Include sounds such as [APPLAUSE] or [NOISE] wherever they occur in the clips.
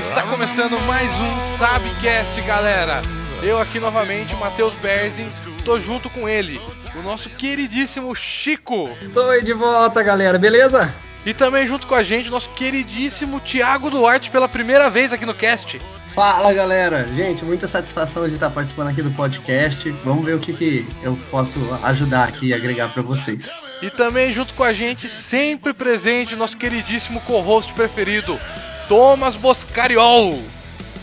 Está começando mais um Sabcast, galera. Eu aqui novamente, Matheus Berzin, tô junto com ele, o nosso queridíssimo Chico. Tô aí de volta, galera, beleza? E também junto com a gente, nosso queridíssimo Thiago Duarte pela primeira vez aqui no cast. Fala galera, gente, muita satisfação de estar participando aqui do podcast. Vamos ver o que, que eu posso ajudar aqui e agregar para vocês. E também junto com a gente, sempre presente, nosso queridíssimo co-host preferido, Thomas Boscariol.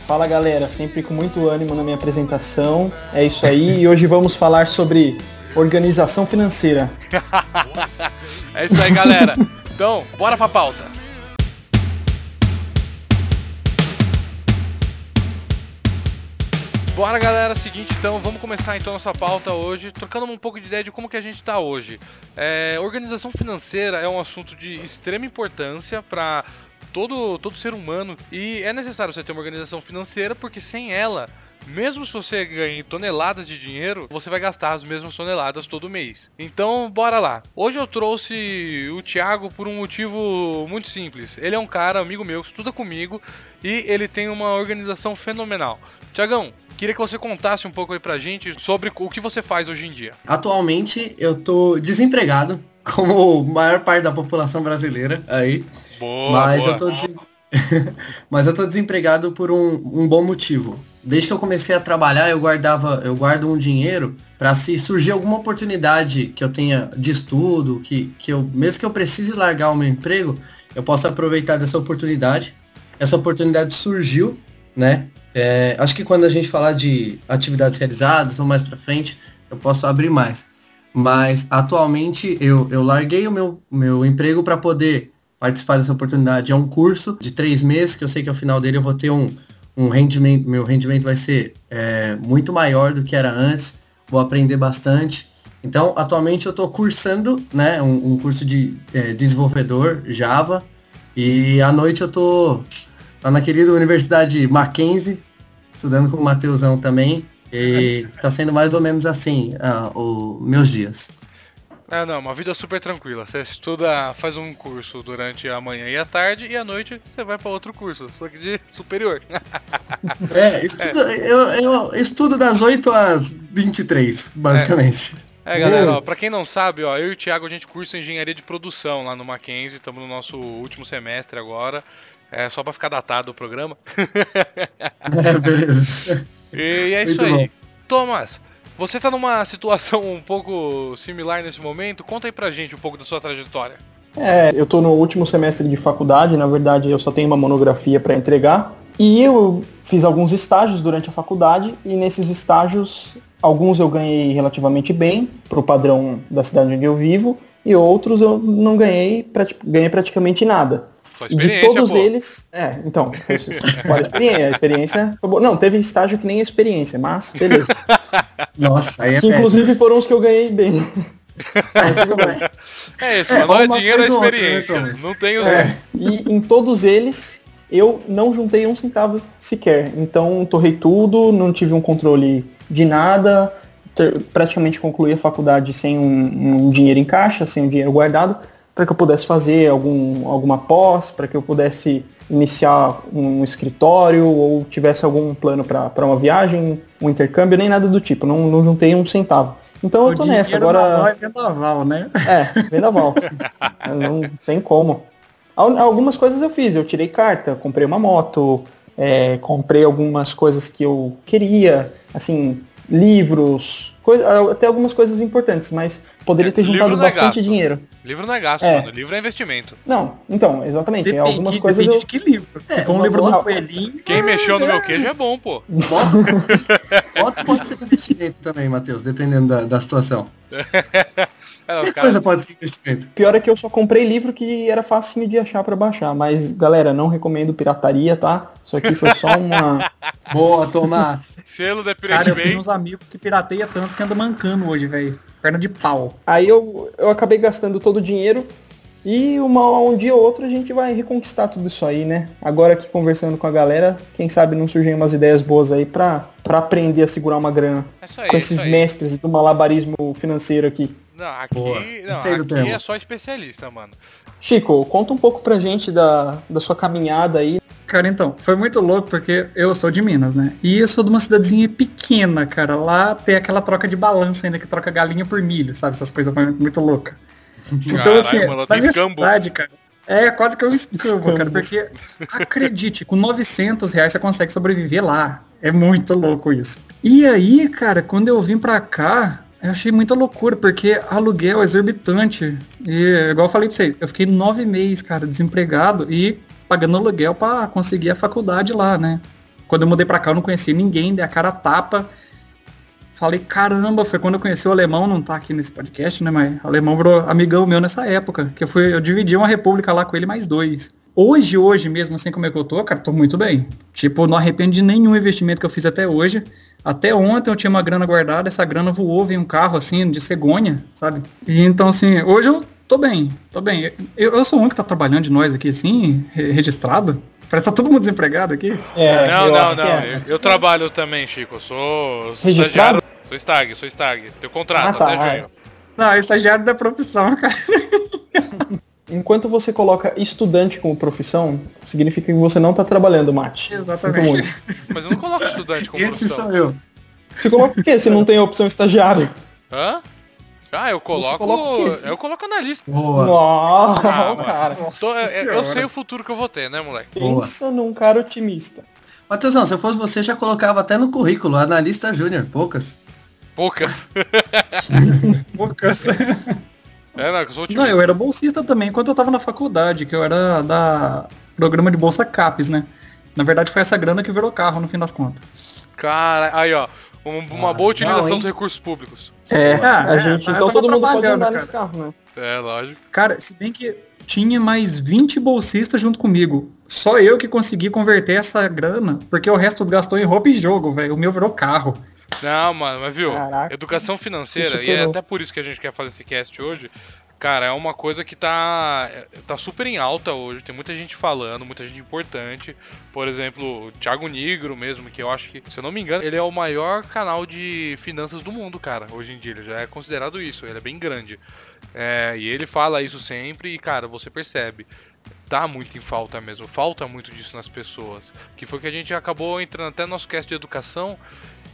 Fala galera, sempre com muito ânimo na minha apresentação. É isso aí, e hoje vamos falar sobre organização financeira. [LAUGHS] é isso aí, galera. Então, bora pra pauta. Bora galera, seguinte então, vamos começar então nossa pauta hoje, trocando um pouco de ideia de como que a gente está hoje. É, organização financeira é um assunto de extrema importância para todo, todo ser humano e é necessário você ter uma organização financeira porque sem ela mesmo se você ganhe toneladas de dinheiro, você vai gastar as mesmas toneladas todo mês. Então, bora lá. Hoje eu trouxe o Thiago por um motivo muito simples. Ele é um cara, amigo meu, que estuda comigo e ele tem uma organização fenomenal. Tiagão, Queria que você contasse um pouco aí pra gente sobre o que você faz hoje em dia. Atualmente eu tô desempregado, [LAUGHS] como a maior parte da população brasileira aí. Boa, mas boa. eu tô des... [LAUGHS] mas eu tô desempregado por um, um bom motivo. Desde que eu comecei a trabalhar, eu guardava, eu guardo um dinheiro para se surgir alguma oportunidade que eu tenha de estudo, que, que eu, mesmo que eu precise largar o meu emprego, eu possa aproveitar dessa oportunidade. Essa oportunidade surgiu, né? É, acho que quando a gente falar de atividades realizadas ou mais para frente, eu posso abrir mais. Mas atualmente eu, eu larguei o meu, meu emprego para poder participar dessa oportunidade. É um curso de três meses, que eu sei que ao final dele eu vou ter um, um rendimento, meu rendimento vai ser é, muito maior do que era antes, vou aprender bastante. Então, atualmente eu estou cursando né, um, um curso de é, desenvolvedor Java e à noite eu estou lá na querida Universidade Mackenzie, estudando com o Mateusão também. E tá sendo mais ou menos assim uh, os meus dias. Ah, não, uma vida super tranquila. Você estuda, faz um curso durante a manhã e a tarde, e à noite você vai para outro curso, só que de superior. [LAUGHS] é, estudo, é. Eu, eu, estudo das 8 às 23, basicamente. É, é galera, ó, pra quem não sabe, ó, eu e o Thiago a gente cursa engenharia de produção lá no Mackenzie, estamos no nosso último semestre agora. É só pra ficar datado o programa. [LAUGHS] é, beleza. [LAUGHS] E é isso Muito aí. Bom. Thomas, você tá numa situação um pouco similar nesse momento? Conta aí pra gente um pouco da sua trajetória. É, eu tô no último semestre de faculdade, na verdade eu só tenho uma monografia para entregar. E eu fiz alguns estágios durante a faculdade e nesses estágios alguns eu ganhei relativamente bem pro padrão da cidade onde eu vivo e outros eu não ganhei, ganhei praticamente nada. E de todos pô. eles. É, então, [LAUGHS] foi fora experiência. A experiência foi boa. Não, teve estágio que nem a experiência, mas beleza. [LAUGHS] Nossa, aí é Que inclusive foram os que eu ganhei bem. é isso, é, não é dinheiro, é experiência. Outra, né, não tem os. É. E em todos eles, eu não juntei um centavo sequer. Então, torrei tudo, não tive um controle de nada, ter, praticamente concluí a faculdade sem um, um dinheiro em caixa, sem um dinheiro guardado para que eu pudesse fazer algum, alguma pós, para que eu pudesse iniciar um escritório ou tivesse algum plano para uma viagem, um intercâmbio, nem nada do tipo. Não, não juntei um centavo. Então o eu tô nessa. Agora. É vendaval, né? É, vendaval. [LAUGHS] não tem como. Algumas coisas eu fiz. Eu tirei carta, comprei uma moto, é, comprei algumas coisas que eu queria, assim, livros, coisa, até algumas coisas importantes, mas poderia ter juntado é bastante dinheiro. Livro não é gasto, é. mano. Livro é investimento. Não, então, exatamente. Depende, algumas coisas. Depende eu... de que livro. É, Se um livro do coelhinho. Quem mexeu no meu queijo é bom, pô. Moto pode ser investimento também, Matheus, dependendo da, da situação. É, que coisa pode ser investimento? Pior é que eu só comprei livro que era fácil de achar para baixar. Mas, galera, não recomendo pirataria, tá? Isso aqui foi só uma. [LAUGHS] Boa, Tomás. Selo da Cara, eu tenho uns amigos que pirateia tanto que anda mancando hoje, velho. Perna de pau. Aí eu, eu acabei gastando todo o dinheiro. E uma, um dia ou outro a gente vai reconquistar tudo isso aí, né? Agora aqui conversando com a galera, quem sabe não surgem umas ideias boas aí pra, pra aprender a segurar uma grana. É aí, com esses mestres do malabarismo financeiro aqui. Não, aqui, não, aqui é só especialista, mano. Chico, conta um pouco pra gente da, da sua caminhada aí Cara, então, foi muito louco porque eu sou de Minas, né? E eu sou de uma cidadezinha pequena, cara. Lá tem aquela troca de balança ainda, que troca galinha por milho, sabe? Essas coisas muito loucas. Então, assim, mano, na minha escambo. cidade, cara. É, quase que eu [LAUGHS] escambo, cara. Porque, acredite, com 900 reais você consegue sobreviver lá. É muito louco isso. E aí, cara, quando eu vim pra cá, eu achei muita loucura, porque aluguel é exorbitante. E, igual eu falei pra você, eu fiquei nove meses, cara, desempregado e pagando aluguel pra conseguir a faculdade lá, né? Quando eu mudei pra cá, eu não conhecia ninguém, dei a cara tapa. Falei, caramba, foi quando eu conheci o alemão, não tá aqui nesse podcast, né? Mas o alemão virou amigão meu nessa época. Que eu fui, eu dividi uma república lá com ele mais dois. Hoje, hoje mesmo, assim como é que eu tô, cara, tô muito bem. Tipo, não arrependo de nenhum investimento que eu fiz até hoje. Até ontem eu tinha uma grana guardada, essa grana voou, veio um carro assim, de cegonha, sabe? E então, assim, hoje eu tô bem, tô bem. Eu, eu sou um que tá trabalhando de nós aqui, assim, re- registrado. Parece que tá todo mundo desempregado aqui. É, não, eu não, não. é. Eu, eu trabalho também, Chico. Eu sou. Registrado? Sou stag, sou stag. Tenho contrato Ah, tá, até é. junho. Não, é estagiário da profissão, cara. [LAUGHS] Enquanto você coloca estudante como profissão, significa que você não tá trabalhando, Mate. Exatamente. [LAUGHS] Mas eu não coloco estudante como Esse profissão. sou eu. Você coloca o quê? Se não tem a opção estagiário? Hã? Ah, eu coloco. coloca? Eu coloco analista. Boa. Nossa, Ah, mano. cara. Tô- eu- eu, Senhora. sei o futuro que eu vou ter, né, moleque? Boa. Pensa num cara otimista. Matheusão, se eu fosse você, já colocava até no currículo, analista júnior, poucas. Poucas. [LAUGHS] Poucas. [LAUGHS] É, não, eu sou Não, otimista. eu era bolsista também enquanto eu tava na faculdade, que eu era da programa de bolsa CAPES, né? Na verdade foi essa grana que virou carro no fim das contas. Cara, aí ó. um- uma Ah, boa utilização hein? dos recursos públicos. É, Ah, a é, gente. eu Então todo mundo pode andar cara. nesse carro, né? É, lógico. Cara, se bem que tinha mais 20 bolsistas junto comigo. Só eu que consegui converter essa grana, porque o resto gastou em roupa e jogo, velho. O meu virou carro. Não, mano, mas viu? Caraca. Educação financeira, e é até por isso que a gente quer fazer esse cast hoje. Cara, é uma coisa que tá, tá super em alta hoje. Tem muita gente falando, muita gente importante. Por exemplo, o Thiago Nigro mesmo, que eu acho que, se eu não me engano, ele é o maior canal de finanças do mundo, cara. Hoje em dia, ele já é considerado isso. Ele é bem grande. É, e ele fala isso sempre e, cara, você percebe. Tá muito em falta mesmo. Falta muito disso nas pessoas. Que foi que a gente acabou entrando até no nosso cast de educação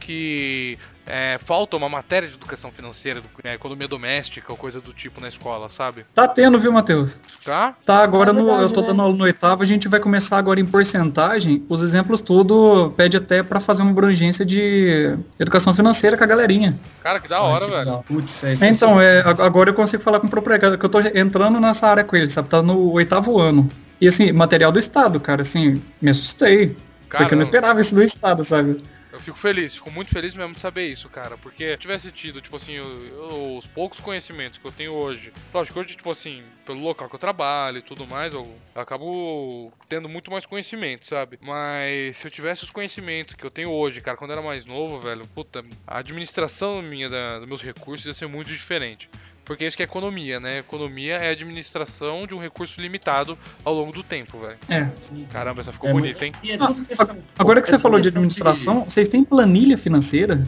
que é, falta uma matéria de educação financeira, né, economia doméstica ou coisa do tipo na escola, sabe? Tá tendo, viu, Matheus? Tá? Tá, agora É no, verdade, eu tô dando aula no oitavo, a gente vai começar agora em porcentagem. Os exemplos tudo pede até pra fazer uma abrangência de educação financeira com a galerinha. Cara, que da hora, Ai, que velho. Putz, é então, é, ag- agora eu consigo falar com propriedade, que eu tô entrando nessa área com ele, sabe? Tá no oitavo ano. E assim, material do Estado, cara, assim, me assustei. Cara, porque eu não esperava isso do Estado, sabe? Eu fico feliz, fico muito feliz mesmo de saber isso, cara. Porque se eu tivesse tido, tipo assim, eu- eu- os poucos conhecimentos que eu tenho hoje. Lógico, hoje, tipo assim, pelo local que eu trabalho e tudo mais, eu acabo tendo muito mais conhecimento, sabe? Mas se eu tivesse os conhecimentos que eu tenho hoje, cara, quando eu era mais novo, velho, puta, a administração minha da- dos meus recursos ia ser muito diferente. Porque isso que é economia, né? Economia é a administração de um recurso limitado ao longo do tempo, velho. É. Caramba, essa ficou É bonita, hein? e é tudo questão- Agora que é você falou de administração, vocês têm planilha financeira?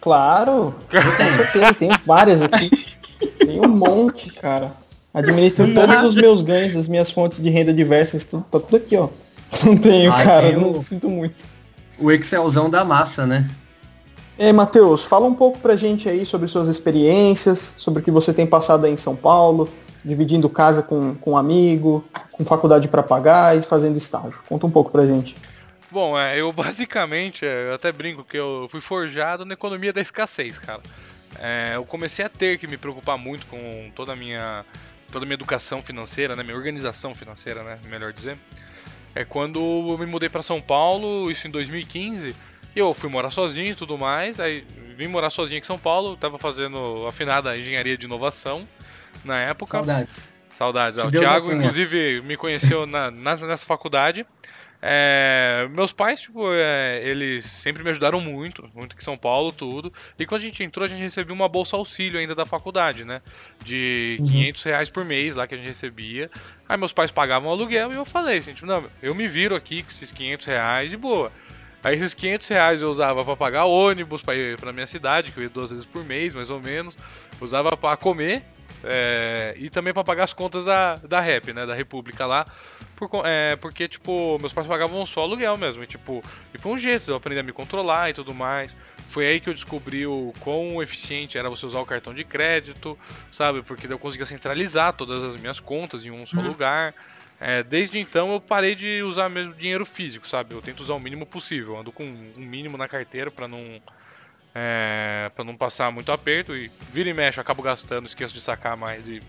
Claro, com certeza, tenho várias aqui. Tem um monte, cara. Administro todos os meus ganhos, as minhas fontes de renda diversas, tudo, tá tudo aqui, ó. Não tenho, Ah, cara, tem não sinto muito. O Excelzão da massa, né? Aí, Matheus, fala um pouco pra gente aí sobre suas experiências, sobre o que você tem passado aí em São Paulo, dividindo casa com, com um amigo, com faculdade pra pagar e fazendo estágio. Conta um pouco pra gente. Bom, é, eu [LAUGHS] basicamente, é, eu até brinco que eu fui forjado na economia da escassez, cara. É, eu comecei a ter que me preocupar muito com toda a minha, toda a minha educação financeira, né, minha organização financeira, né, melhor dizer. É quando eu me mudei para São Paulo, isso em 2015, e eu fui morar sozinho e tudo mais, aí vim morar sozinho aqui em São Paulo, tava fazendo afinada engenharia de inovação na época. Saudades. Saudades. Que O Deus Thiago, inclusive, me conheceu [LAUGHS] na, nessa, nessa faculdade. É, meus pais, tipo, é, eles sempre me ajudaram muito, muito aqui em São Paulo, tudo. E quando a gente entrou, a gente recebia uma bolsa auxílio ainda da faculdade, né? De Uhum. 500 reais por mês lá que a gente recebia. Aí meus pais pagavam o aluguel e eu falei assim, tipo, não, eu me viro aqui com esses 500 reais de boa. Aí esses 500 reais eu usava pra pagar ônibus pra ir pra minha cidade, que eu ia duas vezes por mês, mais ou menos. Usava pra comer É, e também para pagar as contas da, da Rap, né? Da República lá. Por, é, porque, tipo, meus pais pagavam só aluguel mesmo. E, tipo, e foi um jeito de eu aprender a me controlar e tudo mais. Foi aí que eu descobri o quão eficiente era você usar o cartão de crédito, sabe? Porque eu conseguia centralizar todas as minhas contas em um só uhum. lugar. É, desde então eu parei de usar mesmo dinheiro físico, sabe? Eu tento usar o mínimo possível. ando com um mínimo na carteira para não é, para não passar muito aperto e vira e mexe, acabo gastando, esqueço de sacar mais e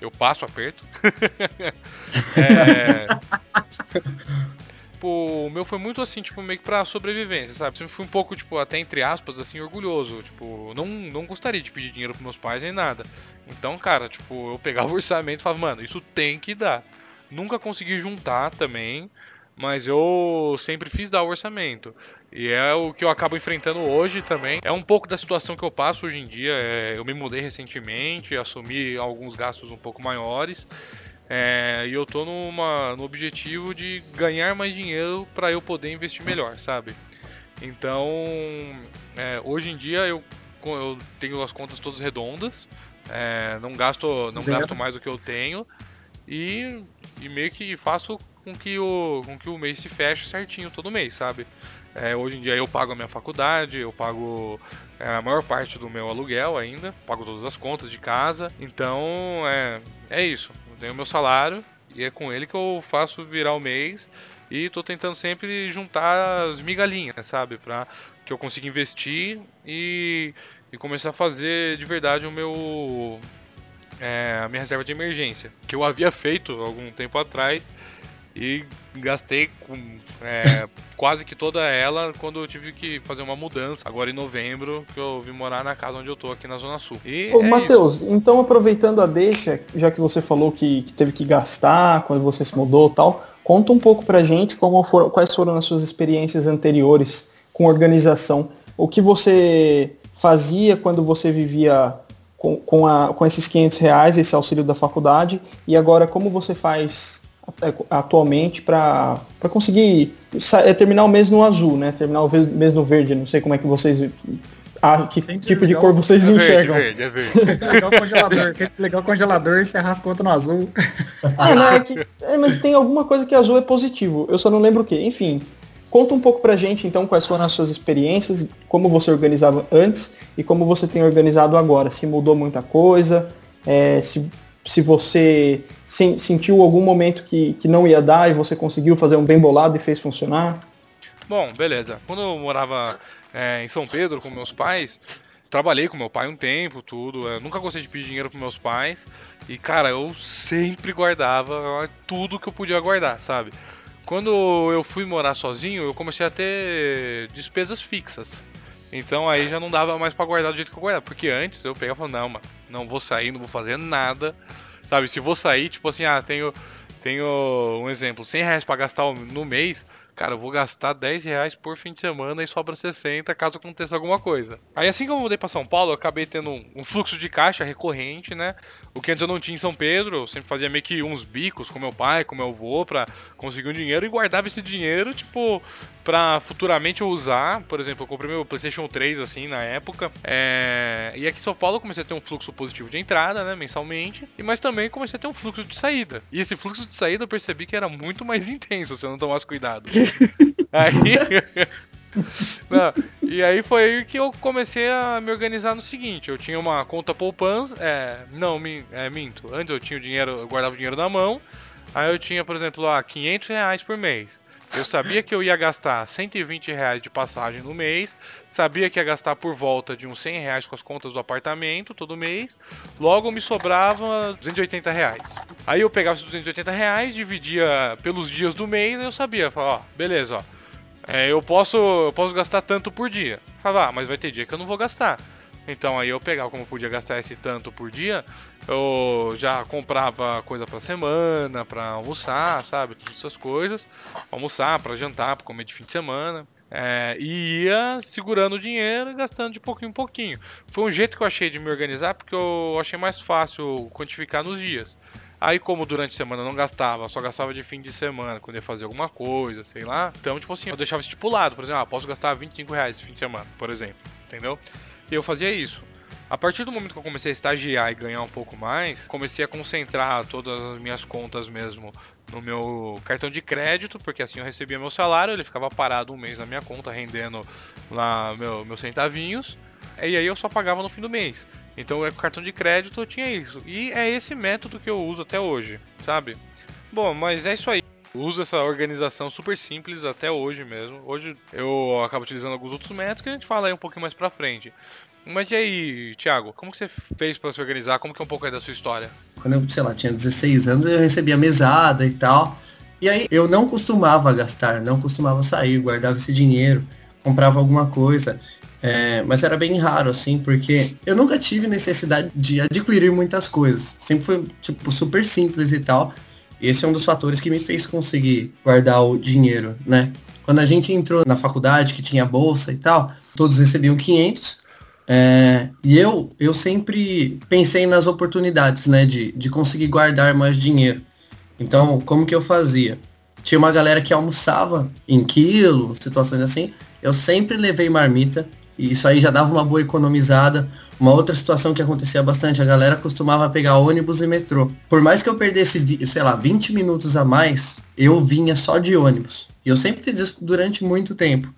eu passo aperto. [LAUGHS] é, tipo, o meu foi muito assim, tipo, meio que pra sobrevivência, sabe? Sempre fui um pouco, tipo, até entre aspas, assim, orgulhoso. Tipo, não, não gostaria de pedir dinheiro pros meus pais nem nada. Então, cara, tipo, eu pegava o orçamento e falava, mano, isso tem que dar. Nunca consegui juntar também mas eu sempre fiz dar o orçamento. E é o que eu acabo enfrentando hoje também. É um pouco da situação que eu passo hoje em dia. É, eu me mudei recentemente, assumi alguns gastos um pouco maiores. É, e eu tô numa, no objetivo de ganhar mais dinheiro para eu poder investir melhor, sabe? Então, é, hoje em dia eu, eu tenho as contas todas redondas. É, não gasto não gasto mais do que eu tenho. E, e meio que faço com que o, com que o mês se feche certinho todo mês, sabe? É, hoje em dia eu pago a minha faculdade, eu pago é, a maior parte do meu aluguel ainda, pago todas as contas de casa, então é, é isso. Eu tenho meu salário e é com ele que eu faço virar o mês e tô tentando sempre juntar as migalhinhas, sabe? Pra que eu consiga investir e, e começar a fazer de verdade o meu. É, a minha reserva de emergência, que eu havia feito algum tempo atrás e gastei com, é, [LAUGHS] quase que toda ela quando eu tive que fazer uma mudança, agora em novembro, que eu vim morar na casa onde eu tô aqui na Zona Sul. E Ô, é Matheus, então aproveitando a deixa, já que você falou que, que, teve que gastar quando você se mudou tal, conta um pouco pra gente como foram, quais foram as suas experiências anteriores com organização. O que você fazia quando você vivia com, com, a, com esses 500 reais, esse auxílio da faculdade, e agora como você faz é, atualmente para conseguir é, terminar o mês no azul, né? Terminar o mês no verde. Não sei como é que vocês. Ah, que Sempre tipo de cor vocês é enxergam. Verde, é verde, é verde. [LAUGHS] legal o congelador. Sempre legal o congelador e você arrasca conta no azul. Ah, não, é que, é, mas tem alguma coisa que azul é positivo. Eu só não lembro o que. Enfim, conta um pouco pra gente então quais foram as suas experiências, como você organizava antes e como você tem organizado agora. Se mudou muita coisa, é, se se você sentiu algum momento que, que não ia dar e você conseguiu fazer um bem bolado e fez funcionar? Bom, beleza. Quando eu morava é, em São Pedro com meus pais, trabalhei com meu pai um tempo, tudo. Eu nunca gostei de pedir dinheiro para meus pais. E, cara, eu sempre guardava tudo que eu podia guardar, sabe? Quando eu fui morar sozinho, eu comecei a ter despesas fixas. Então aí já não dava mais para guardar do jeito que eu guardava. Porque antes eu pegava e falava, não, mano, não vou sair, não vou fazer nada. Sabe, se vou sair, tipo assim, ah, tenho, tenho um exemplo, 100 reais pra gastar no mês, cara, eu vou gastar 10 reais por fim de semana e sobra 60 caso aconteça alguma coisa. Aí assim que eu mudei para São Paulo, eu acabei tendo um fluxo de caixa recorrente, né? O que antes eu não tinha em São Pedro, eu sempre fazia meio que uns bicos com meu pai, com meu avô, pra conseguir um dinheiro e guardava esse dinheiro, tipo, pra futuramente eu usar. Por exemplo, eu comprei meu PlayStation 3 assim na época. É... E aqui em São Paulo eu comecei a ter um fluxo positivo de entrada, né, mensalmente, e mas também comecei a ter um fluxo de saída. E esse fluxo de saída eu percebi que era muito mais [LAUGHS] intenso se eu não tomasse cuidado. [LAUGHS] aí. [LAUGHS] Não, e aí foi aí que eu comecei a me organizar no seguinte: eu tinha uma conta poupança, é, não, é, minto. Antes eu tinha o dinheiro, eu guardava o dinheiro na mão. Aí eu tinha, por exemplo, lá 500 reais por mês. Eu sabia que eu ia gastar 120 reais de passagem no mês, sabia que ia gastar por volta de uns 100 reais com as contas do apartamento todo mês, logo me sobrava 280 reais. Aí eu pegava esses 280 reais, dividia pelos dias do mês, eu sabia, falava, ó, beleza, ó, é, eu posso eu posso gastar tanto por dia. Falava, ah, mas vai ter dia que eu não vou gastar. Então aí eu pegava como eu podia gastar esse tanto por dia, eu já comprava coisa para semana, para almoçar, sabe, essas coisas, almoçar, para jantar, para comer de fim de semana. É, e ia segurando o dinheiro e gastando de pouquinho em pouquinho. Foi um jeito que eu achei de me organizar porque eu achei mais fácil quantificar nos dias. Aí, como durante a semana eu não gastava, só gastava de fim de semana, quando ia fazer alguma coisa, sei lá. Então, tipo assim, eu deixava estipulado, por exemplo, ah, posso gastar 25 reais fim de semana, por exemplo, entendeu? Eu fazia isso. A partir do momento que eu comecei a estagiar e ganhar um pouco mais, comecei a concentrar todas as minhas contas mesmo no meu cartão de crédito, porque assim eu recebia meu salário, ele ficava parado um mês na minha conta, rendendo lá meu, meus centavinhos, e aí eu só pagava no fim do mês. Então o cartão de crédito eu tinha isso. E é esse método que eu uso até hoje, sabe? Bom, mas é isso aí. Uso essa organização super simples até hoje mesmo. Hoje eu acabo utilizando alguns outros métodos que a gente fala aí um pouquinho mais pra frente. Mas e aí, Thiago, como que você fez para se organizar? Como que é um pouco aí da sua história? Quando eu, sei lá, tinha 16 anos, eu recebia mesada e tal. E aí eu não costumava gastar, não costumava sair, guardava esse dinheiro, comprava alguma coisa. É, mas era bem raro, assim, porque eu nunca tive necessidade de adquirir muitas coisas. Sempre foi, tipo, super simples e tal. Esse é um dos fatores que me fez conseguir guardar o dinheiro, né? Quando a gente entrou na faculdade, que tinha bolsa e tal, todos recebiam 500. É, e eu, eu sempre pensei nas oportunidades, né, de, de conseguir guardar mais dinheiro. Então, como que eu fazia? Tinha uma galera que almoçava em quilo, situações assim. Eu sempre levei marmita, e isso aí já dava uma boa economizada. Uma outra situação que acontecia bastante, a galera costumava pegar ônibus e metrô. Por mais que eu perdesse, sei lá, 20 minutos a mais, eu vinha só de ônibus. E eu sempre fiz isso durante muito tempo.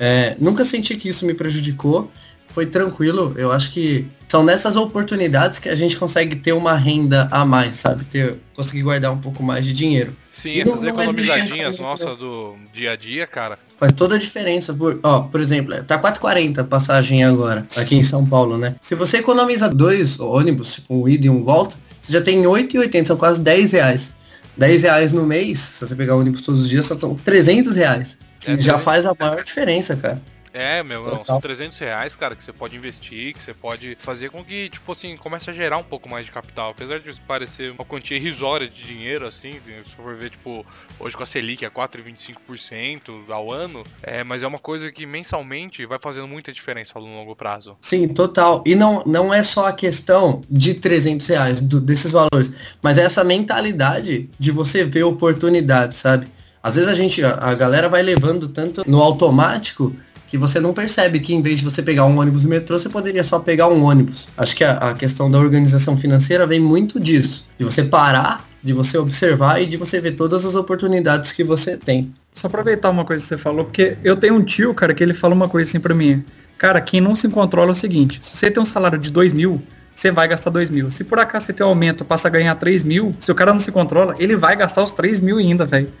É, nunca senti que isso me prejudicou foi tranquilo. Eu acho que são nessas oportunidades que a gente consegue ter uma renda a mais, sabe? Ter, conseguir guardar um pouco mais de dinheiro. Sim, e essas não, economizadinhas nossas do dia a dia, cara. Faz toda a diferença. Por, ó, por exemplo, tá 4,40 a passagem agora, aqui em São Paulo, né? Se você economiza dois ônibus, tipo um ida e um volta, você já tem 8,80, são quase 10 reais. 10 reais no mês, se você pegar ônibus todos os dias, são 300 reais. Que é, já faz a maior diferença, cara. É, meu, não, são 300 reais, cara, que você pode investir, que você pode fazer com que, tipo assim, comece a gerar um pouco mais de capital. Apesar de parecer uma quantia irrisória de dinheiro, assim, se for ver, tipo, hoje com a Selic é 4,25% ao ano, é, mas é uma coisa que mensalmente vai fazendo muita diferença no longo prazo. Sim, total. E não, não é só a questão de 300 reais, do, desses valores, mas é essa mentalidade de você ver oportunidades, sabe? Às vezes a gente, a, a galera vai levando tanto no automático que você não percebe que em vez de você pegar um ônibus e metrô, você poderia só pegar um ônibus. Acho que a, a questão da organização financeira vem muito disso. De você parar, de você observar e de você ver todas as oportunidades que você tem. Só aproveitar uma coisa que você falou, porque eu tenho um tio, cara, que ele fala uma coisa assim pra mim. Cara, quem não se controla é o seguinte, se você tem um salário de 2 mil, você vai gastar 2 mil. Se por acaso você tem um aumento, passa a ganhar 3 mil, se o cara não se controla, ele vai gastar os 3 mil ainda, velho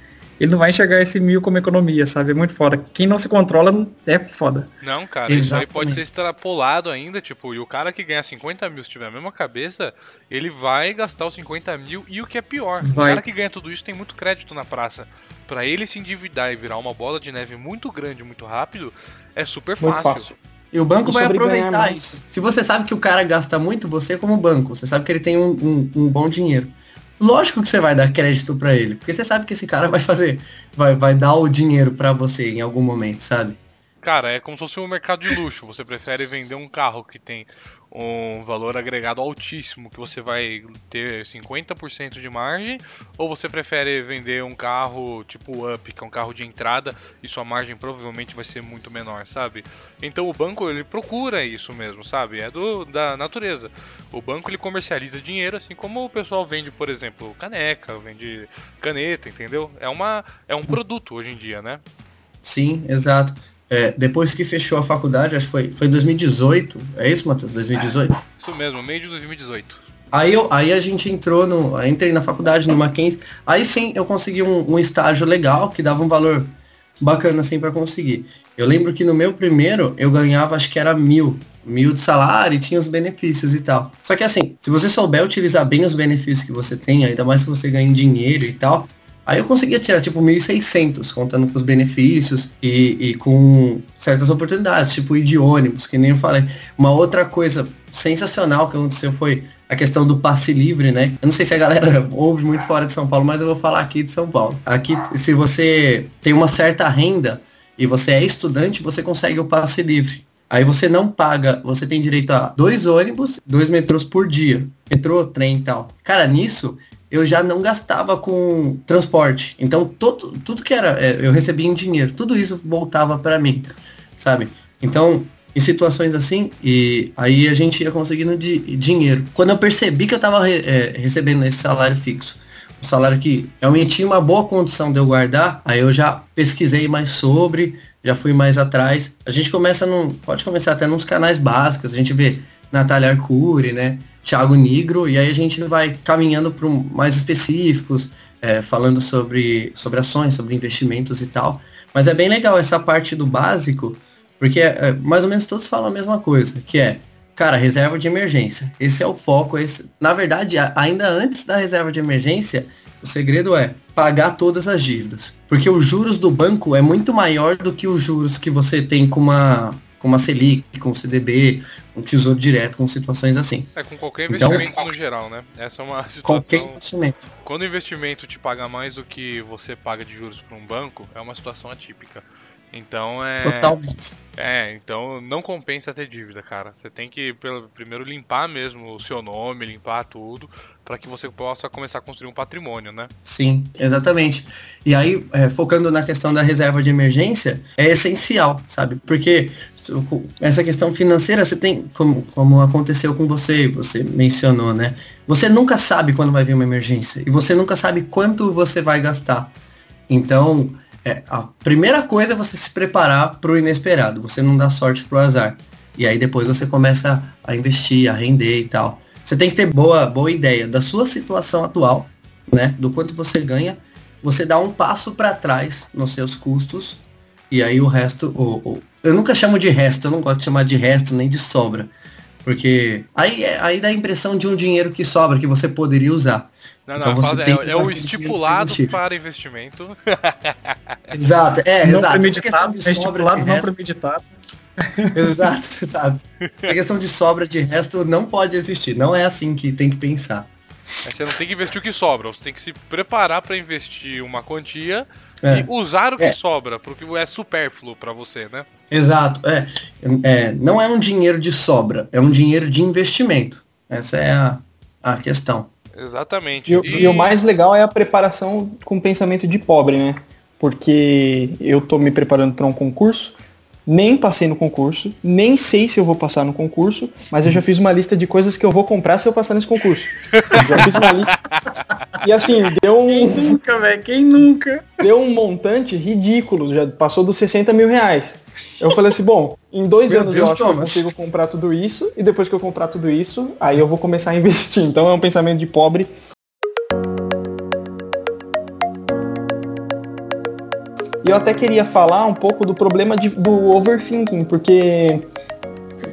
ele não vai enxergar esse mil como economia, sabe? É muito foda. Quem não se controla é foda. Não, cara, Exatamente. isso aí pode ser extrapolado ainda, tipo, e o cara que ganha 50 mil, se tiver a mesma cabeça, ele vai gastar os 50 mil e o que é pior, vai. o cara que ganha tudo isso tem muito crédito na praça. Para ele se endividar e virar uma bola de neve muito grande, muito rápido, é super fácil. Muito fácil. E o banco e vai aproveitar isso. Se você sabe que o cara gasta muito, você como banco, você sabe que ele tem um, um, um bom dinheiro lógico que você vai dar crédito para ele, porque você sabe que esse cara vai fazer, vai, vai dar o dinheiro para você em algum momento, sabe? Cara, é como se fosse um mercado de luxo. Você prefere vender um carro que tem um valor agregado altíssimo, que você vai ter 50% de margem, ou você prefere vender um carro tipo Up, que é um carro de entrada e sua margem provavelmente vai ser muito menor, sabe? Então o banco ele procura isso mesmo, sabe? É do da natureza. O banco ele comercializa dinheiro assim como o pessoal vende, por exemplo, caneca, vende caneta, entendeu? É uma é um produto hoje em dia, né? Sim, exato. É, depois que fechou a faculdade, acho que foi, foi 2018. É isso, Matheus? 2018? É, isso mesmo, meio de 2018. Aí, eu, aí a gente entrou no. Entrei na faculdade no Mackenzie. Aí sim eu consegui um, um estágio legal que dava um valor bacana assim para conseguir. Eu lembro que no meu primeiro eu ganhava acho que era mil. Mil de salário e tinha os benefícios e tal. Só que assim, se você souber utilizar bem os benefícios que você tem, ainda mais que você ganha dinheiro e tal, Aí eu conseguia tirar tipo 1.600, contando com os benefícios e, e, com certas oportunidades, tipo ir de ônibus, que nem eu falei. Uma outra coisa sensacional que aconteceu foi a questão do passe livre, né? Eu não sei se a galera [LAUGHS] ouve muito fora de São Paulo, mas eu vou falar aqui de São Paulo. Aqui, se você tem uma certa renda e você é estudante, você consegue o passe livre. Aí você não paga, você tem direito a dois ônibus, dois metrôs por dia. Metrô, trem e tal. Cara, nisso eu já não gastava com transporte. Então, todo, tudo que era, é, eu recebia em dinheiro, tudo isso voltava para mim, sabe? Então, em situações assim, e aí a gente ia conseguindo de, dinheiro. Quando eu percebi que eu estava é, recebendo esse salário fixo, um salário que realmente tinha uma boa condição de eu guardar, aí eu já pesquisei mais sobre, já fui mais atrás. A gente começa num, pode começar até nos canais básicos, a gente vê Natália Arcuri, né, Thiago Negro, e aí a gente vai caminhando para mais específicos, é, falando sobre, sobre ações, sobre investimentos e tal. Mas é bem legal essa parte do básico, porque é, mais ou menos todos falam a mesma coisa, que é, cara, reserva de emergência. Esse é o foco. Esse, na verdade, ainda antes da reserva de emergência, o segredo é pagar todas as dívidas. Porque os juros do banco é muito maior do que os juros que você tem com uma, com uma Selic, com o CDB, um tesouro direto, com situações assim. É, com qualquer então, investimento então, no geral, né? Essa é uma [LAUGHS] situação. Qualquer investimento. Quando o investimento te paga mais do que você paga de juros para um banco, é uma situação atípica. Então é. Totalmente. É, então não compensa ter dívida, cara. Você tem que pelo, primeiro limpar mesmo o seu nome, limpar tudo, para que você possa começar a construir um patrimônio, né? Sim, exatamente. E aí, é, focando na questão da reserva de emergência, é essencial, sabe? Porque essa questão financeira, você tem, como, como aconteceu com você, você mencionou, né? Você nunca sabe quando vai vir uma emergência e você nunca sabe quanto você vai gastar. Então, é, a primeira coisa é você se preparar para o inesperado, você não dá sorte pro azar. E aí depois você começa a investir, a render e tal. Você tem que ter boa, boa ideia da sua situação atual, né? Do quanto você ganha. Você dá um passo para trás nos seus custos e aí o resto, o, o, eu nunca chamo de resto, eu não gosto de chamar de resto nem de sobra. Porque aí, aí dá a impressão de um dinheiro que sobra, que você poderia usar. Não, não, então você tem é, é o estipulado para investimento. [LAUGHS] exato, é, não exato. Premeditado, é estipulado não premeditado. [LAUGHS] exato, exato. A questão de sobra de resto não pode existir. Não é assim que tem que pensar. É você não tem que investir o que sobra, você tem que se preparar para investir uma quantia é. e usar o que é. sobra, porque é supérfluo para você, né? Exato, é. é. Não é um dinheiro de sobra, é um dinheiro de investimento. Essa é a, a questão. Exatamente. E, e... e o mais legal é a preparação com pensamento de pobre, né? Porque eu tô me preparando para um concurso nem passei no concurso, nem sei se eu vou passar no concurso, mas eu já fiz uma lista de coisas que eu vou comprar se eu passar nesse concurso. Eu já fiz uma lista. E assim, deu um. Quem nunca, velho? Quem nunca? Deu um montante ridículo, já passou dos 60 mil reais. Eu falei assim, bom, em dois Meu anos Deus, eu acho Thomas. que eu consigo comprar tudo isso, e depois que eu comprar tudo isso, aí eu vou começar a investir. Então é um pensamento de pobre E eu até queria falar um pouco do problema de, do overthinking, porque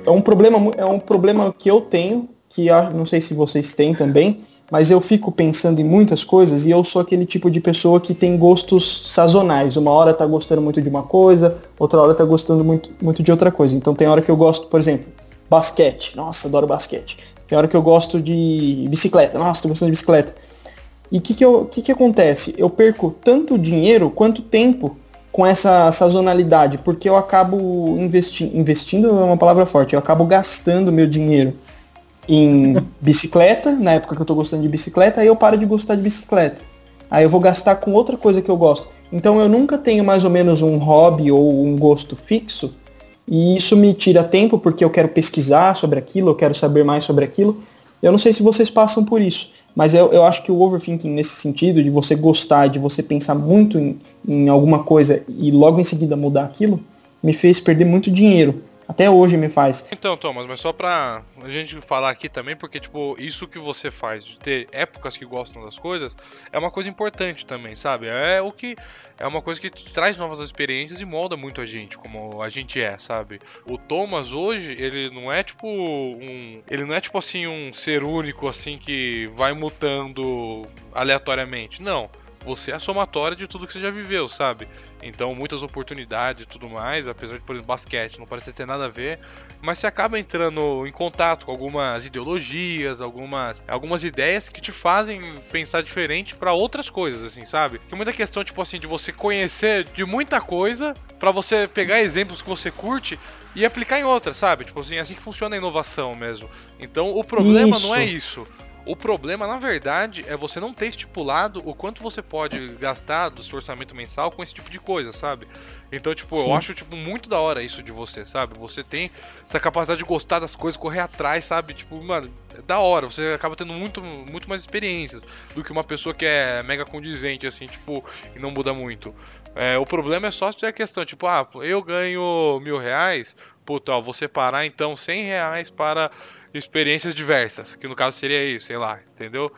é um problema, é um problema que eu tenho, que não sei se vocês têm também, mas eu fico pensando em muitas coisas e eu sou aquele tipo de pessoa que tem gostos sazonais. Uma hora tá gostando muito de uma coisa, outra hora tá gostando muito, muito de outra coisa. Então tem hora que eu gosto, por exemplo, basquete. Nossa, adoro basquete. Tem hora que eu gosto de bicicleta. Nossa, tô gostando de bicicleta. E o que, que, que, que acontece? Eu perco tanto dinheiro quanto tempo com essa sazonalidade, porque eu acabo investi investindo, é uma palavra forte, eu acabo gastando meu dinheiro em bicicleta, na época que eu tô gostando de bicicleta, aí eu paro de gostar de bicicleta. Aí eu vou gastar com outra coisa que eu gosto. Então eu nunca tenho mais ou menos um hobby ou um gosto fixo, e isso me tira tempo porque eu quero pesquisar sobre aquilo, eu quero saber mais sobre aquilo. Eu não sei se vocês passam por isso. Mas eu, eu acho que o overthinking nesse sentido, de você gostar, de você pensar muito em, em alguma coisa e logo em seguida mudar aquilo, me fez perder muito dinheiro. Até hoje me faz. Então, Thomas, mas só pra a gente falar aqui também, porque, tipo, isso que você faz, de ter épocas que gostam das coisas, é uma coisa importante também, sabe? É o que. É uma coisa que traz novas experiências e molda muito a gente, como a gente é, sabe? O Thomas hoje, ele não é tipo um. Ele não é tipo assim um ser único, assim, que vai mutando aleatoriamente. Não você é a somatória de tudo que você já viveu, sabe? Então, muitas oportunidades e tudo mais, apesar de, por exemplo, basquete não parecer ter nada a ver, mas você acaba entrando em contato com algumas ideologias, algumas, algumas ideias que te fazem pensar diferente para outras coisas, assim, sabe? Que muita questão, tipo assim, de você conhecer de muita coisa para você pegar exemplos que você curte e aplicar em outras, sabe? Tipo assim, é assim que funciona a inovação mesmo. Então, o problema isso. não é isso. O problema, na verdade, é você não ter estipulado o quanto você pode gastar do seu orçamento mensal com esse tipo de coisa, sabe? Então, tipo, Sim. eu acho tipo muito da hora isso de você, sabe? Você tem essa capacidade de gostar das coisas, correr atrás, sabe? Tipo, mano, é da hora, você acaba tendo muito, muito mais experiências do que uma pessoa que é mega condizente, assim, tipo, e não muda muito. É, o problema é só se a questão, tipo, ah, eu ganho mil reais, puta, ó, vou separar então 100 reais para experiências diversas, que no caso seria isso, sei lá, entendeu?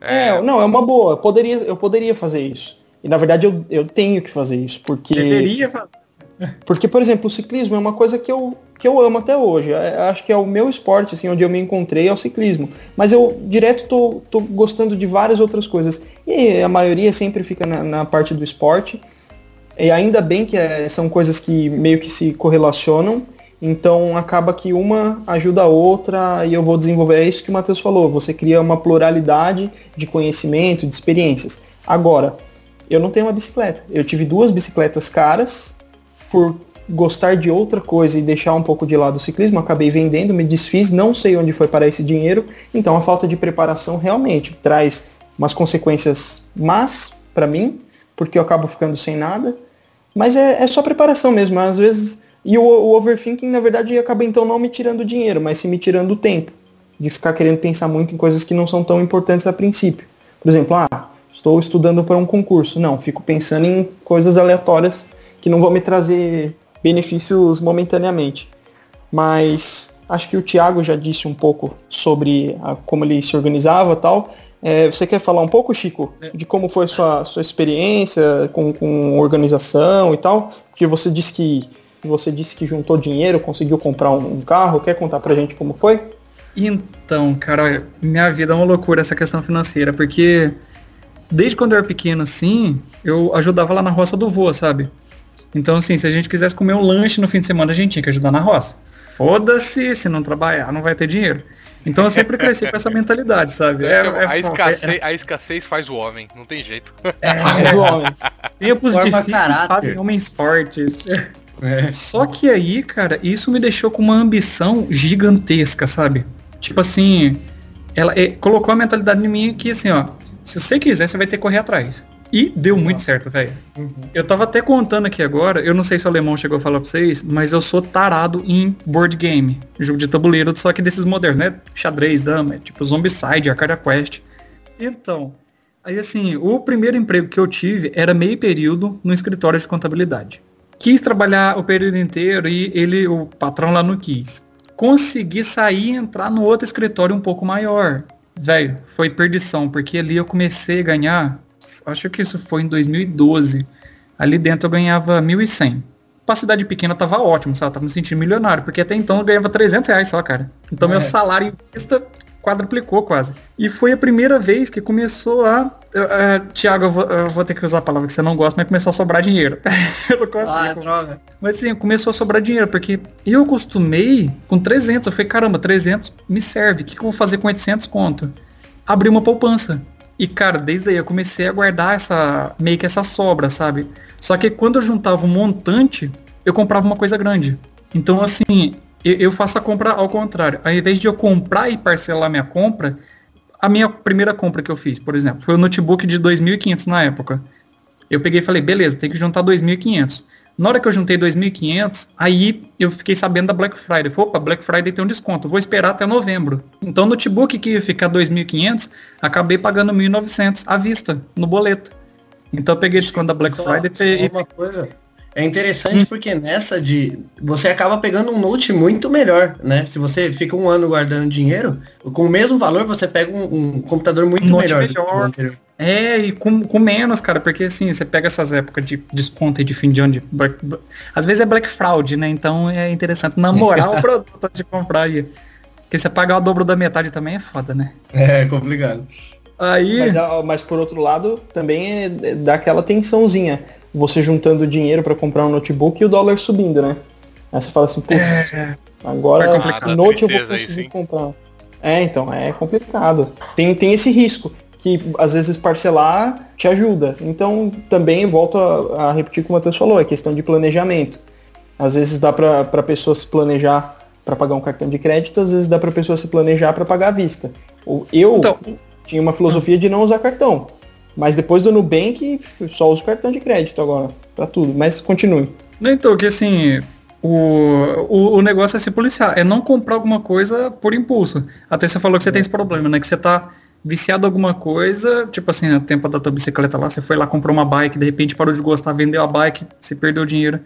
É, é não, é uma boa, eu poderia, eu poderia fazer isso. E na verdade eu, eu tenho que fazer isso, porque... Deveria fazer. [LAUGHS] Porque, por exemplo, o ciclismo é uma coisa que eu, que eu amo até hoje. É, acho que é o meu esporte, assim, onde eu me encontrei é o ciclismo. Mas eu direto tô, tô gostando de várias outras coisas. E a maioria sempre fica na, na parte do esporte. E ainda bem que é, são coisas que meio que se correlacionam. Então acaba que uma ajuda a outra e eu vou desenvolver. É isso que o Matheus falou. Você cria uma pluralidade de conhecimento, de experiências. Agora, eu não tenho uma bicicleta. Eu tive duas bicicletas caras por gostar de outra coisa e deixar um pouco de lado o ciclismo, acabei vendendo, me desfiz, não sei onde foi para esse dinheiro. Então a falta de preparação realmente traz umas consequências más para mim, porque eu acabo ficando sem nada. Mas é, é só preparação mesmo. Às vezes e o, o overthinking, na verdade, acaba então não me tirando dinheiro, mas sim me tirando tempo. De ficar querendo pensar muito em coisas que não são tão importantes a princípio. Por exemplo, ah, estou estudando para um concurso. Não, fico pensando em coisas aleatórias que não vão me trazer benefícios momentaneamente. Mas acho que o Thiago já disse um pouco sobre a, como ele se organizava tal. É, você quer falar um pouco, Chico, de como foi sua, sua experiência com, com organização e tal? Porque você disse que você disse que juntou dinheiro, conseguiu comprar um, um carro. Quer contar pra gente como foi? Então, cara, minha vida é uma loucura essa questão financeira, porque desde quando eu era pequeno, assim, eu ajudava lá na roça do vô, sabe? Então, assim, se a gente quisesse comer um lanche no fim de semana, a gente tinha que ajudar na roça. Foda-se, se não trabalhar, não vai ter dinheiro. Então eu sempre cresci com essa mentalidade, sabe? É, é, a, escassez, é, a, escassez, faz o homem, não tem jeito. É, faz o homem. [LAUGHS] Tempos Forma difíceis caráter. fazem homens fortes. É. Só que aí, cara, isso me deixou com uma ambição gigantesca, sabe? Tipo assim, ela é, colocou a mentalidade em mim que assim, ó, se você quiser, você vai ter que correr atrás. E deu uhum. muito certo, velho. Uhum. Eu tava até contando aqui agora, eu não sei se o alemão chegou a falar pra vocês, mas eu sou tarado em board game. Jogo de tabuleiro, só que desses modernos, né? Xadrez, dama, tipo Zombicide, Arcadia Quest. Então, aí assim, o primeiro emprego que eu tive era meio período no escritório de contabilidade quis trabalhar o período inteiro e ele, o patrão lá não quis. Consegui sair e entrar no outro escritório um pouco maior. Velho, foi perdição, porque ali eu comecei a ganhar, acho que isso foi em 2012. Ali dentro eu ganhava 1.100. Pra cidade pequena tava ótimo, sabe? Tava me sentindo milionário, porque até então eu ganhava 300 reais só, cara. Então é. meu salário em vista quadruplicou quase. E foi a primeira vez que começou a. Uh, Tiago, eu, eu vou, ter que usar a palavra que você não gosta, mas começou a sobrar dinheiro. [LAUGHS] eu não consigo. Ah. Mas sim, começou a sobrar dinheiro, porque eu acostumei com 300. Eu falei, caramba, 300 me serve. O que, que eu vou fazer com 800 conto? Abri uma poupança. E, cara, desde aí eu comecei a guardar essa meio que essa sobra, sabe? Só que quando eu juntava um montante, eu comprava uma coisa grande. Então, assim, eu faço a compra ao contrário. Ao invés de eu comprar e parcelar minha compra, a minha primeira compra que eu fiz, por exemplo, foi o um notebook de 2.500 na época. Eu peguei e falei, beleza, tem que juntar 2.500. Na hora que eu juntei 2.500, aí eu fiquei sabendo da Black Friday. Falei, opa, Black Friday tem um desconto, vou esperar até novembro. Então o notebook que ia ficar 2.500, acabei pagando 1.900 à vista, no boleto. Então eu peguei desconto da Black só, Friday e... Uma coisa, é interessante hum. porque nessa de. Você acaba pegando um note muito melhor, né? Se você fica um ano guardando dinheiro, com o mesmo valor você pega um, um computador muito melhor. melhor. É, e com, com menos, cara, porque assim, você pega essas épocas de desconto e de fim de ano de Black, Às vezes é Black Fraud, né? Então é interessante namorar o [LAUGHS] produto de comprar aí. Porque você pagar o dobro da metade também é foda, né? É, complicado. Aí... Mas, mas por outro lado, também é, dá aquela tensãozinha você juntando dinheiro para comprar um notebook e o dólar subindo, né? Aí você fala assim, putz, é, agora ah, note eu vou conseguir aí, comprar. É, então, é complicado. Tem, tem esse risco, que às vezes parcelar te ajuda. Então, também volto a, a repetir o que o Matheus falou, é questão de planejamento. Às vezes dá para a pessoa se planejar para pagar um cartão de crédito, às vezes dá para a pessoa se planejar para pagar à vista. Eu então, tinha uma filosofia de não usar cartão. Mas depois do Nubank, só uso cartão de crédito agora, pra tudo. Mas continue. Então, que assim, o, o, o, negócio é se policiar, é não comprar alguma coisa por impulso. Até você falou que você tem esse problema, né? Que você tá viciado em alguma coisa, tipo assim, o tempo da tua bicicleta lá, você foi lá, comprou uma bike, de repente parou de gostar, vendeu a bike, você perdeu dinheiro.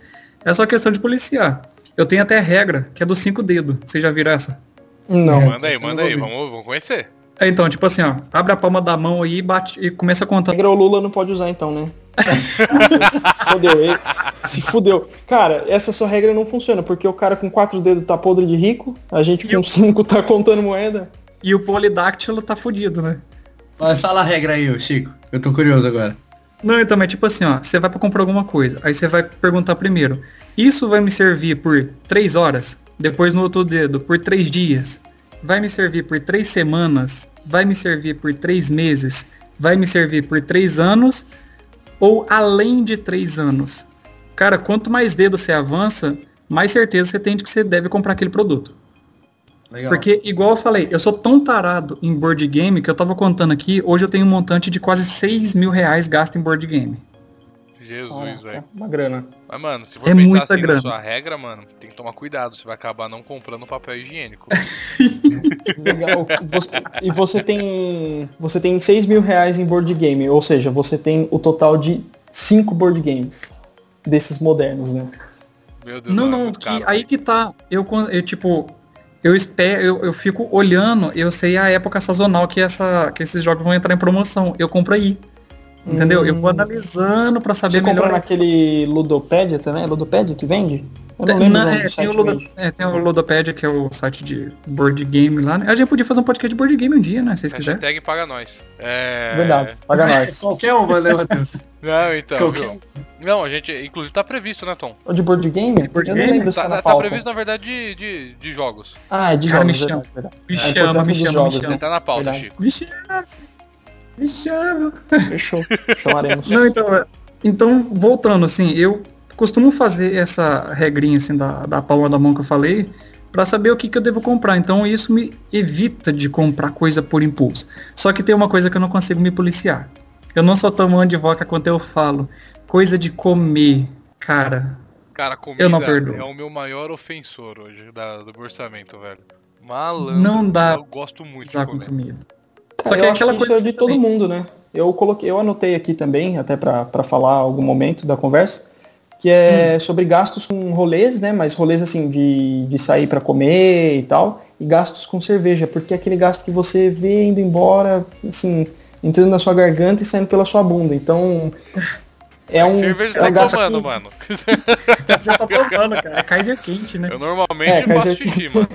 É só questão de policiar. Eu tenho até regra, que é dos cinco dedos. Vocês já viram essa? Não. Manda aí, manda aí, vamos, vamos conhecer. É, então, tipo assim, ó, abre a palma da mão aí e bate e começa a contar. Regra o Lula não pode usar então, né? [LAUGHS] fudeu, ele se fudeu. Cara, essa sua regra não funciona, porque o cara com quatro dedos tá podre de rico, a gente com cinco tá contando moeda. E o polidáctilo tá fudido, né? Mas fala a regra aí, Chico. Eu tô curioso agora. Não, então, é tipo assim, ó, você vai pra comprar alguma coisa, aí você vai perguntar primeiro, isso vai me servir por três horas? Depois no outro dedo, por três dias? Vai me servir por três semanas? Vai me servir por três meses? Vai me servir por três anos? ou além de três anos. Cara, quanto mais dedo você avança, mais certeza você tem de que você deve comprar aquele produto. Legal. Porque, igual eu falei, eu sou tão tarado em board game que eu tava contando aqui, hoje eu tenho um montante de quase 6 mil reais gasto em board game. Jesus, velho. Uma grana. Mas, mano, se for é pensar muita assim grana. sua regra, mano, tem que tomar cuidado. Você vai acabar não comprando papel higiênico. [LAUGHS] Legal. Você, e você tem. Você tem 6 mil reais em board game. Ou seja, você tem o total de 5 board games. Desses modernos, né? Meu Deus não, não, que, aí que tá. Eu, eu tipo, eu espero, eu, eu fico olhando, eu sei a época sazonal que, essa, que esses jogos vão entrar em promoção. Eu compro aí. Entendeu? Hum. Eu vou hum. analisando para saber Você melhor. Você naquele Ludopédia também? É Ludopédia que vende? Eu não é, tem, o Ludo, é, tem o Ludopédia, que é o site de board game lá. Né? A gente podia fazer um podcast de board game um dia, né? Se vocês quiserem. Hashtag paga nós. É... Verdade, paga nós. [LAUGHS] Qualquer uma, né, Matheus? Não, então. Qualquer... Não, a gente, inclusive tá previsto, né, Tom? O de board game? De board eu game? não lembro tá, tá, tá previsto, na verdade, de, de, de jogos. Ah, é de jogos. Me chama, me chama, me chama. Você tá na pauta, verdade. Chico. Me chama. Me chama. Fechou. Chamaremos. Não, então, é, então, voltando, assim, eu costumo fazer essa regrinha, assim, da, da palma da mão que eu falei, para saber o que, que eu devo comprar. Então, isso me evita de comprar coisa por impulso. Só que tem uma coisa que eu não consigo me policiar. Eu não sou tão mão de voca quanto eu falo. Coisa de comer, cara. Cara, comida eu não perdoo. é o meu maior ofensor hoje da, do orçamento, velho. Malandro. Não dá. Eu gosto muito de comer. comida. Só que é aquela coisa de todo mundo, né? Eu coloquei, eu anotei aqui também, até para falar algum momento da conversa, que é hum. sobre gastos com rolês, né? Mas rolês assim de, de sair para comer e tal, e gastos com cerveja, porque é aquele gasto que você vê indo embora, assim, entrando na sua garganta e saindo pela sua bunda. Então, é um. Cerveja é um tá tomando, que... mano. [LAUGHS] Você tá tomando, cara. É Kaiser quente, né? Eu normalmente é, faço Kaiser... xixi, mano.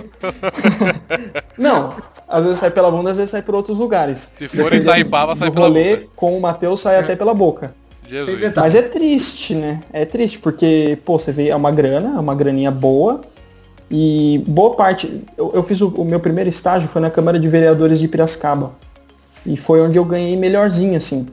[LAUGHS] Não, às vezes sai pela bunda, às vezes sai por outros lugares. Se for em Itaipava, sai pela rolê, bunda. com o Matheus sai até pela boca. Jesus. Mas é triste, né? É triste, porque, pô, você vê, é uma grana, é uma graninha boa. E boa parte. Eu, eu fiz o, o meu primeiro estágio foi na Câmara de Vereadores de Piracicaba. E foi onde eu ganhei melhorzinho, assim.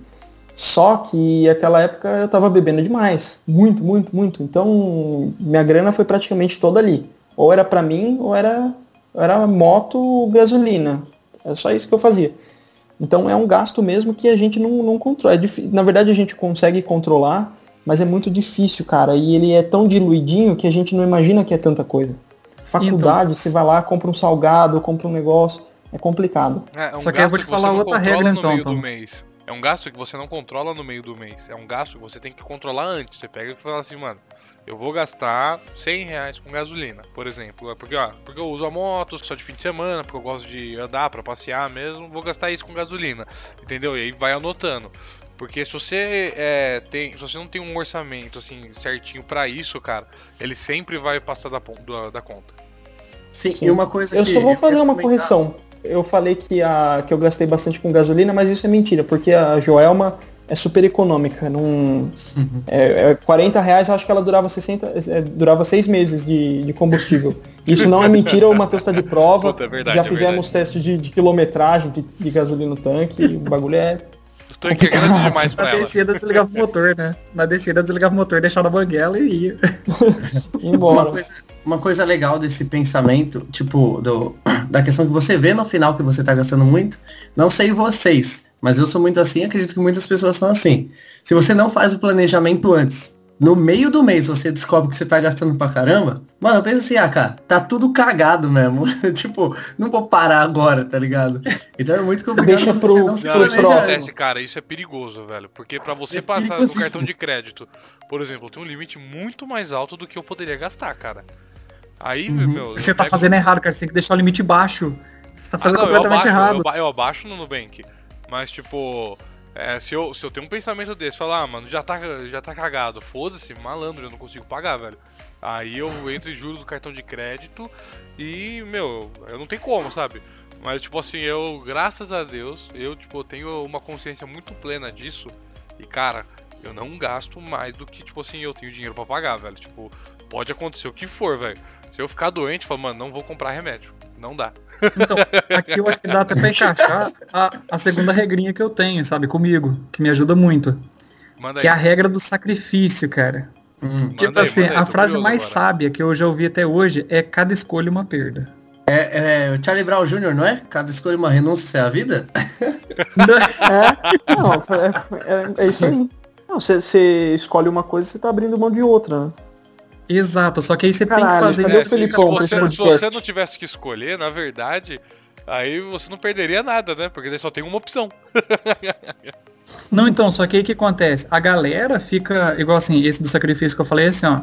Só que naquela época eu tava bebendo demais. Muito, muito, muito. Então minha grana foi praticamente toda ali. Ou era para mim, ou era, era moto, gasolina. É só isso que eu fazia. Então é um gasto mesmo que a gente não, não controla. É Na verdade a gente consegue controlar, mas é muito difícil, cara. E ele é tão diluidinho que a gente não imagina que é tanta coisa. Faculdade, então, você vai lá, compra um salgado, compra um negócio. É complicado. É, um Só que eu vou te falar outra regra então. Tom. É um gasto que você não controla no meio do mês. É um gasto que você tem que controlar antes. Você pega e fala assim, mano, eu vou gastar 100 reais com gasolina, por exemplo. É porque, ó, porque eu uso a moto só de fim de semana, porque eu gosto de andar para passear mesmo, vou gastar isso com gasolina. Entendeu? E aí vai anotando. Porque se você é, tem, se você não tem um orçamento assim certinho para isso, cara, ele sempre vai passar da, da, da conta. Sim, Sim, e uma coisa eu que. Eu só vou fazer uma correção eu falei que, a, que eu gastei bastante com gasolina, mas isso é mentira, porque a Joelma é super econômica. Num, uhum. é, é 40 reais, acho que ela durava 60, é, durava seis meses de, de combustível. Isso não é mentira, o Matheus está de prova. Puta, é verdade, já é fizemos teste de, de, quilometragem de, de gasolina no tanque, e o bagulho é. O tanque é grande demais pra Na descida desligava o motor, né? Na descida desligava o motor, deixava na banguela e ia. [LAUGHS] Embora. Uma coisa, uma coisa legal desse pensamento, tipo, do, da questão que você vê no final que você tá gastando muito, não sei vocês, mas eu sou muito assim, acredito que muitas pessoas são assim. Se você não faz o planejamento antes, no meio do mês você descobre que você tá gastando pra caramba, mano, pensa assim, ah, cara, tá tudo cagado mesmo. [LAUGHS] tipo, não vou parar agora, tá ligado? Então é muito complicado Deixa pro, não, pro cara, isso é perigoso, velho. Porque para você é passar no cartão de crédito, por exemplo, eu tenho um limite muito mais alto do que eu poderia gastar, cara. Aí, uhum. meu. Você tá fazendo errado, cara. Você tem que deixar o limite baixo. Você tá fazendo ah, não, completamente eu abaixo, errado. Eu, eu abaixo no Nubank. Mas, tipo, é, se, eu, se eu tenho um pensamento desse, falar, ah, mano, já tá, já tá cagado, foda-se, malandro, eu não consigo pagar, velho. Aí eu entro em juros do cartão de crédito e, meu, eu não tenho como, sabe? Mas, tipo assim, eu, graças a Deus, eu, tipo, tenho uma consciência muito plena disso. E, cara, eu não gasto mais do que, tipo assim, eu tenho dinheiro para pagar, velho. Tipo, pode acontecer o que for, velho. Se eu ficar doente, eu falo, mano, não vou comprar remédio. Não dá. Então, aqui eu acho que dá até pra encaixar a, a segunda regrinha que eu tenho, sabe, comigo, que me ajuda muito. Manda que aí. é a regra do sacrifício, cara. Hum. Tipo assim, aí, a frase mais agora. sábia que eu já ouvi até hoje é cada escolha uma perda. É, é o Charlie Brown Jr., não é? Cada escolha uma renúncia é a vida? [LAUGHS] é, não, é, é, é, isso aí. você escolhe uma coisa, você tá abrindo mão de outra, né? Exato, só que aí você Caralho, tem que fazer cadê o Felipão se, você, se você não tivesse que escolher, na verdade, aí você não perderia nada, né? Porque só tem uma opção. não, então, só que aí o que acontece? A galera fica, igual assim, esse do sacrifício que eu falei, assim, ó.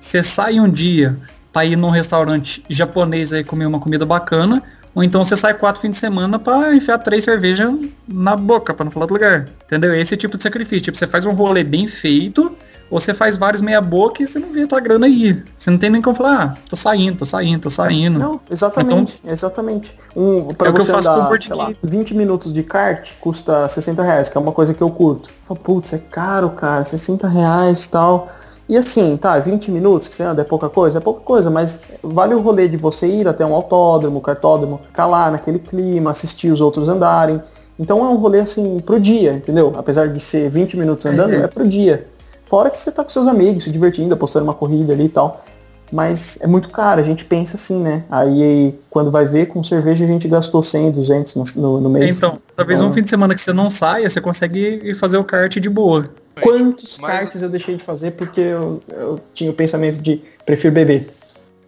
Você sai um dia pra ir num restaurante japonês aí comer uma comida bacana, ou então você sai quatro fins de semana para enfiar três cervejas na boca, para não falar do lugar. Entendeu? Esse tipo de sacrifício. Tipo, você faz um rolê bem feito, ou você faz vários meia boca e você não vê a tua grana aí. Você não tem nem como falar, ah, tô saindo, tô saindo, tô saindo. Não, exatamente, então, exatamente. Um, pra é você o que eu faço andar, com sei lá, 20 minutos de kart custa 60 reais, que é uma coisa que eu curto. Falo, putz, é caro, cara, 60 reais e tal. E assim, tá, 20 minutos que você anda é pouca coisa? É pouca coisa, mas vale o rolê de você ir até um autódromo, cartódromo, ficar lá naquele clima, assistir os outros andarem. Então é um rolê assim pro dia, entendeu? Apesar de ser 20 minutos andando, é, é pro dia. Fora que você tá com seus amigos, se divertindo, apostando uma corrida ali e tal. Mas é muito caro, a gente pensa assim, né? Aí quando vai ver, com cerveja a gente gastou 100, 200 no, no mês. Então, talvez então, um fim de semana que você não saia, você consegue ir fazer o kart de boa. Quantos mas... karts eu deixei de fazer porque eu, eu tinha o pensamento de prefiro beber?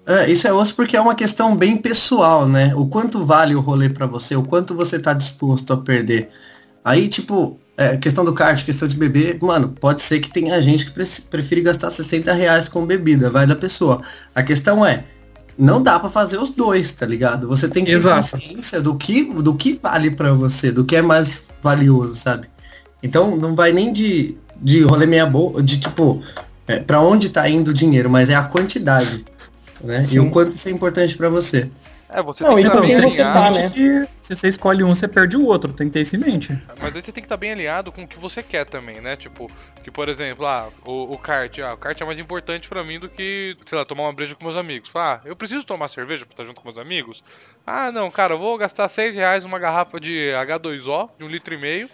É, isso é osso porque é uma questão bem pessoal, né? O quanto vale o rolê para você, o quanto você tá disposto a perder. Aí, tipo, é, questão do kart, questão de beber, mano, pode ser que tenha gente que prefere gastar 60 reais com bebida, vai da pessoa. A questão é, não dá para fazer os dois, tá ligado? Você tem que Exato. ter consciência do que, do que vale para você, do que é mais valioso, sabe? Então não vai nem de, de rolê meia boa, de tipo, é, para onde tá indo o dinheiro, mas é a quantidade, né? Sim. E o quanto isso é importante para você. É, você não, tem que então, bem alinhado. Né? se você escolhe um, você perde o outro, tem que ter isso em mente. Mas aí você tem que estar bem alinhado com o que você quer também, né? Tipo, que por exemplo, ah, o, o kart, ah, o kart é mais importante para mim do que, sei lá, tomar uma breja com meus amigos. Ah, eu preciso tomar cerveja pra estar junto com meus amigos? Ah, não, cara, eu vou gastar 6 reais uma garrafa de H2O, de um litro e meio,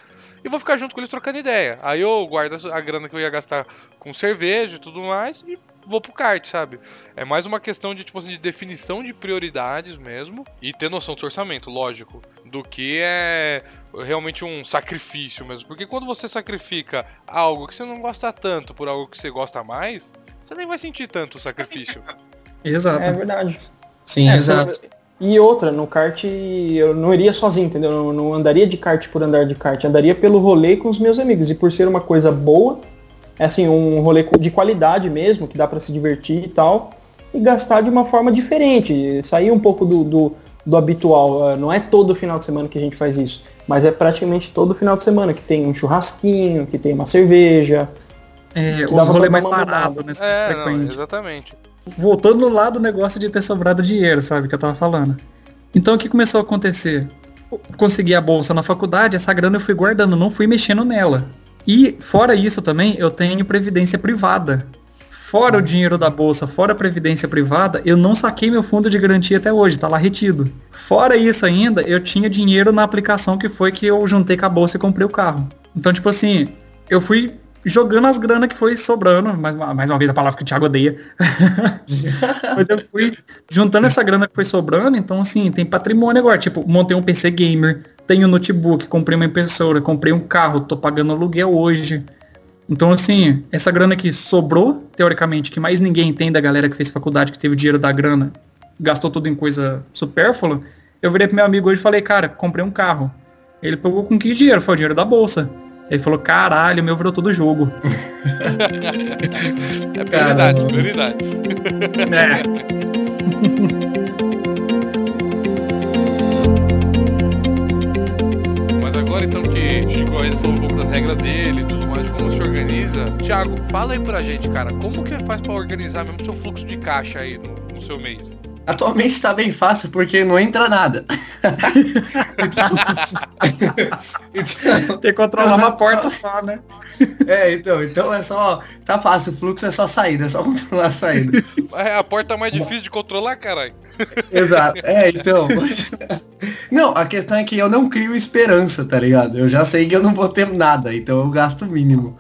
e vou ficar junto com eles trocando ideia. Aí eu guardo a grana que eu ia gastar com cerveja e tudo mais e vou pro kart, sabe? É mais uma questão de, tipo assim, de definição de prioridades mesmo e ter noção do seu orçamento, lógico, do que é realmente um sacrifício mesmo. Porque quando você sacrifica algo que você não gosta tanto por algo que você gosta mais, você nem vai sentir tanto o sacrifício. [LAUGHS] Exato. É verdade. Sim, é, exato. E outra, no kart eu não iria sozinho, entendeu? Eu não andaria de kart por andar de kart, andaria pelo rolê com os meus amigos. E por ser uma coisa boa, é assim, um rolê de qualidade mesmo, que dá para se divertir e tal, e gastar de uma forma diferente, sair um pouco do, do, do, habitual. Ah, não é todo final de semana que a gente faz isso, mas é praticamente todo final de semana que tem um churrasquinho, que tem uma cerveja. É, os rolê mais parado, né? É, não, exatamente. Voltando no lado do negócio de ter sobrado dinheiro, sabe, que eu tava falando. Então o que começou a acontecer? consegui a bolsa na faculdade, essa grana eu fui guardando, não fui mexendo nela. E fora isso também, eu tenho previdência privada. Fora o dinheiro da bolsa, fora a previdência privada, eu não saquei meu fundo de garantia até hoje, tá lá retido. Fora isso ainda, eu tinha dinheiro na aplicação que foi que eu juntei com a bolsa e comprei o carro. Então, tipo assim, eu fui jogando as grana que foi sobrando, mais, mais uma vez a palavra que o Thiago odeia. [LAUGHS] Mas eu fui juntando essa grana que foi sobrando, então assim, tem patrimônio agora. Tipo, montei um PC gamer, tenho notebook, comprei uma impressora, comprei um carro, tô pagando aluguel hoje. Então, assim, essa grana que sobrou, teoricamente, que mais ninguém tem da galera que fez faculdade, que teve dinheiro da grana, gastou tudo em coisa supérflua, eu virei pro meu amigo hoje e falei, cara, comprei um carro. Ele pegou com que dinheiro? Foi o dinheiro da bolsa. Ele falou, caralho, meu virou todo jogo. [LAUGHS] é prioridade, prioridade. É. [LAUGHS] então que Chico ainda falou um pouco das regras dele e tudo mais, como se organiza. Thiago, fala aí pra gente, cara, como que faz pra organizar mesmo seu fluxo de caixa aí no, no seu mês? Atualmente está bem fácil porque não entra nada. [LAUGHS] então, [LAUGHS] então, Tem que controlar uma [LAUGHS] porta só, né? É, então, então é só. Tá fácil, o fluxo é só saída, é só controlar a saída. É a porta mais difícil de controlar, caralho. Exato. É, então. Não, a questão é que eu não crio esperança, tá ligado? Eu já sei que eu não vou ter nada, então eu gasto o mínimo.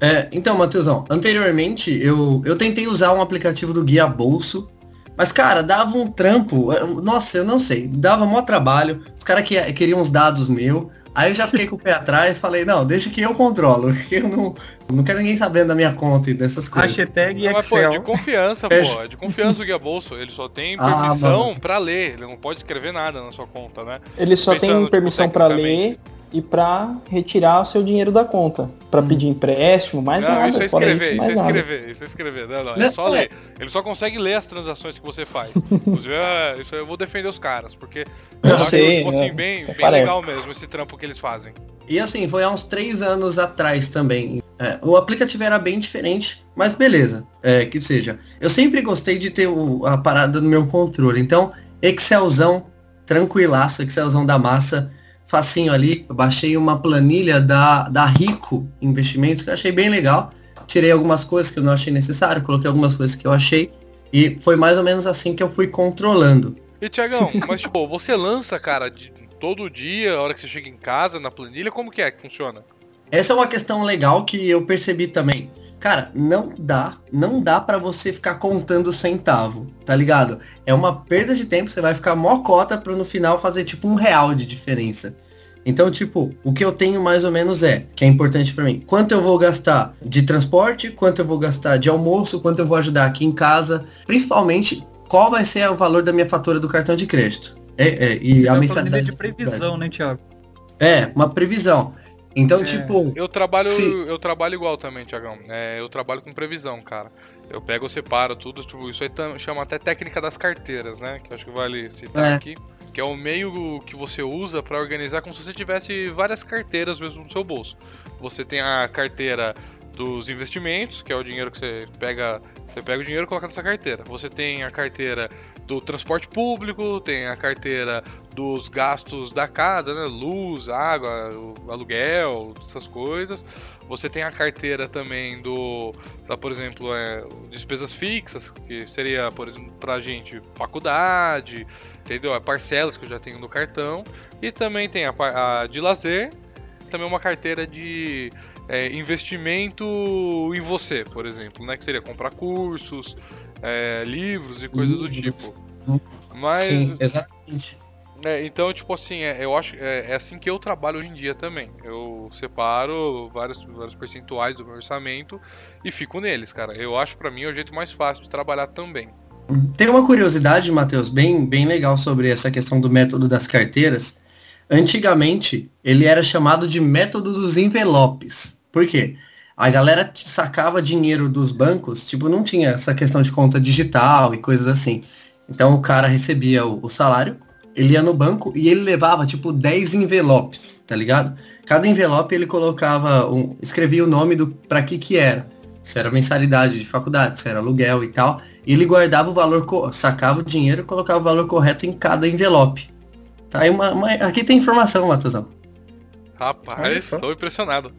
É, então, Matheusão, anteriormente eu, eu tentei usar um aplicativo do Guia Bolso mas, cara, dava um trampo. Nossa, eu não sei. Dava mó trabalho. Os caras que, queriam os dados meu. Aí eu já fiquei com o pé [LAUGHS] atrás falei, não, deixa que eu controlo. [LAUGHS] Eu não, não quero ninguém sabendo da minha conta e dessas coisas. Hashtag não, Excel. Mas, pô, de confiança, [LAUGHS] é... pô. De confiança o Guia Bolso. Ele só tem ah, permissão ah, para ler. Ele não pode escrever nada na sua conta, né? Ele só tem permissão para ler e para retirar o seu dinheiro da conta. para hum. pedir empréstimo, mais não, nada. Isso é escrever, isso, é escrever, isso é escrever. Não, não, é só ler. Ele só consegue ler as transações que você faz. [LAUGHS] Inclusive, é, isso eu vou defender os caras, porque eu, eu sei, acho assim, bem, bem legal mesmo esse trampo que eles fazem. E assim, foi há uns três anos atrás também. É, o aplicativo era bem diferente, mas beleza, é, que seja. Eu sempre gostei de ter o, a parada no meu controle. Então, Excelzão, tranquilaço, Excelzão da massa facinho ali. Eu baixei uma planilha da, da Rico Investimentos, que eu achei bem legal. Tirei algumas coisas que eu não achei necessário, coloquei algumas coisas que eu achei. E foi mais ou menos assim que eu fui controlando. E Tiagão, [LAUGHS] mas tipo, você lança, cara, de, todo dia, a hora que você chega em casa, na planilha, como que é que funciona? Essa é uma questão legal que eu percebi também. Cara, não dá, não dá para você ficar contando centavo, tá ligado? É uma perda de tempo, você vai ficar mó cota pra no final fazer tipo um real de diferença. Então, tipo, o que eu tenho mais ou menos é, que é importante para mim, quanto eu vou gastar de transporte, quanto eu vou gastar de almoço, quanto eu vou ajudar aqui em casa, principalmente qual vai ser o valor da minha fatura do cartão de crédito. É, é, e Você a mensalidade de previsão, né, Thiago? É, uma previsão. Então, é, tipo. Eu trabalho, se... eu trabalho igual também, Tiagão. É, eu trabalho com previsão, cara. Eu pego, eu separo tudo, tipo, isso aí chama até técnica das carteiras, né? Que acho que vale citar é. aqui. Que é o meio que você usa para organizar como se você tivesse várias carteiras mesmo no seu bolso. Você tem a carteira dos investimentos, que é o dinheiro que você pega, você pega o dinheiro e coloca nessa carteira. Você tem a carteira do transporte público, tem a carteira dos gastos da casa, né? Luz, água, aluguel, essas coisas. Você tem a carteira também do, por exemplo, é, despesas fixas, que seria, por exemplo, pra gente, faculdade, entendeu? É parcelas que eu já tenho no cartão. E também tem a, a de lazer, também uma carteira de é, investimento em você, por exemplo, né? Que seria comprar cursos, é, livros e coisas do tipo. Mas. Sim, exatamente. É, então, tipo assim, é, eu acho é, é, assim que eu trabalho hoje em dia também. Eu separo vários, vários percentuais do meu orçamento e fico neles, cara. Eu acho para mim é o jeito mais fácil de trabalhar também. Tem uma curiosidade, Matheus, bem, bem legal sobre essa questão do método das carteiras. Antigamente, ele era chamado de método dos envelopes. Por quê? A galera sacava dinheiro dos bancos, tipo, não tinha essa questão de conta digital e coisas assim. Então o cara recebia o, o salário, ele ia no banco e ele levava, tipo, 10 envelopes, tá ligado? Cada envelope ele colocava, um, escrevia o nome do para que que era. Se era mensalidade de faculdade, se era aluguel e tal. E ele guardava o valor, sacava o dinheiro e colocava o valor correto em cada envelope. Tá aí uma, uma aqui tem informação, Matheusão. Rapaz, estou impressionado.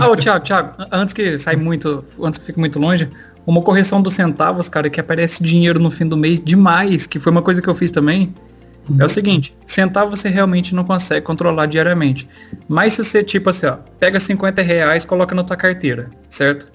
ah, ô, Thiago, Thiago, antes que saia muito, antes que fique muito longe, uma correção dos centavos, cara, que aparece dinheiro no fim do mês demais, que foi uma coisa que eu fiz também. Uhum. É o seguinte, centavo você realmente não consegue controlar diariamente. Mas se você, tipo assim, ó, pega 50 reais, coloca na tua carteira, certo?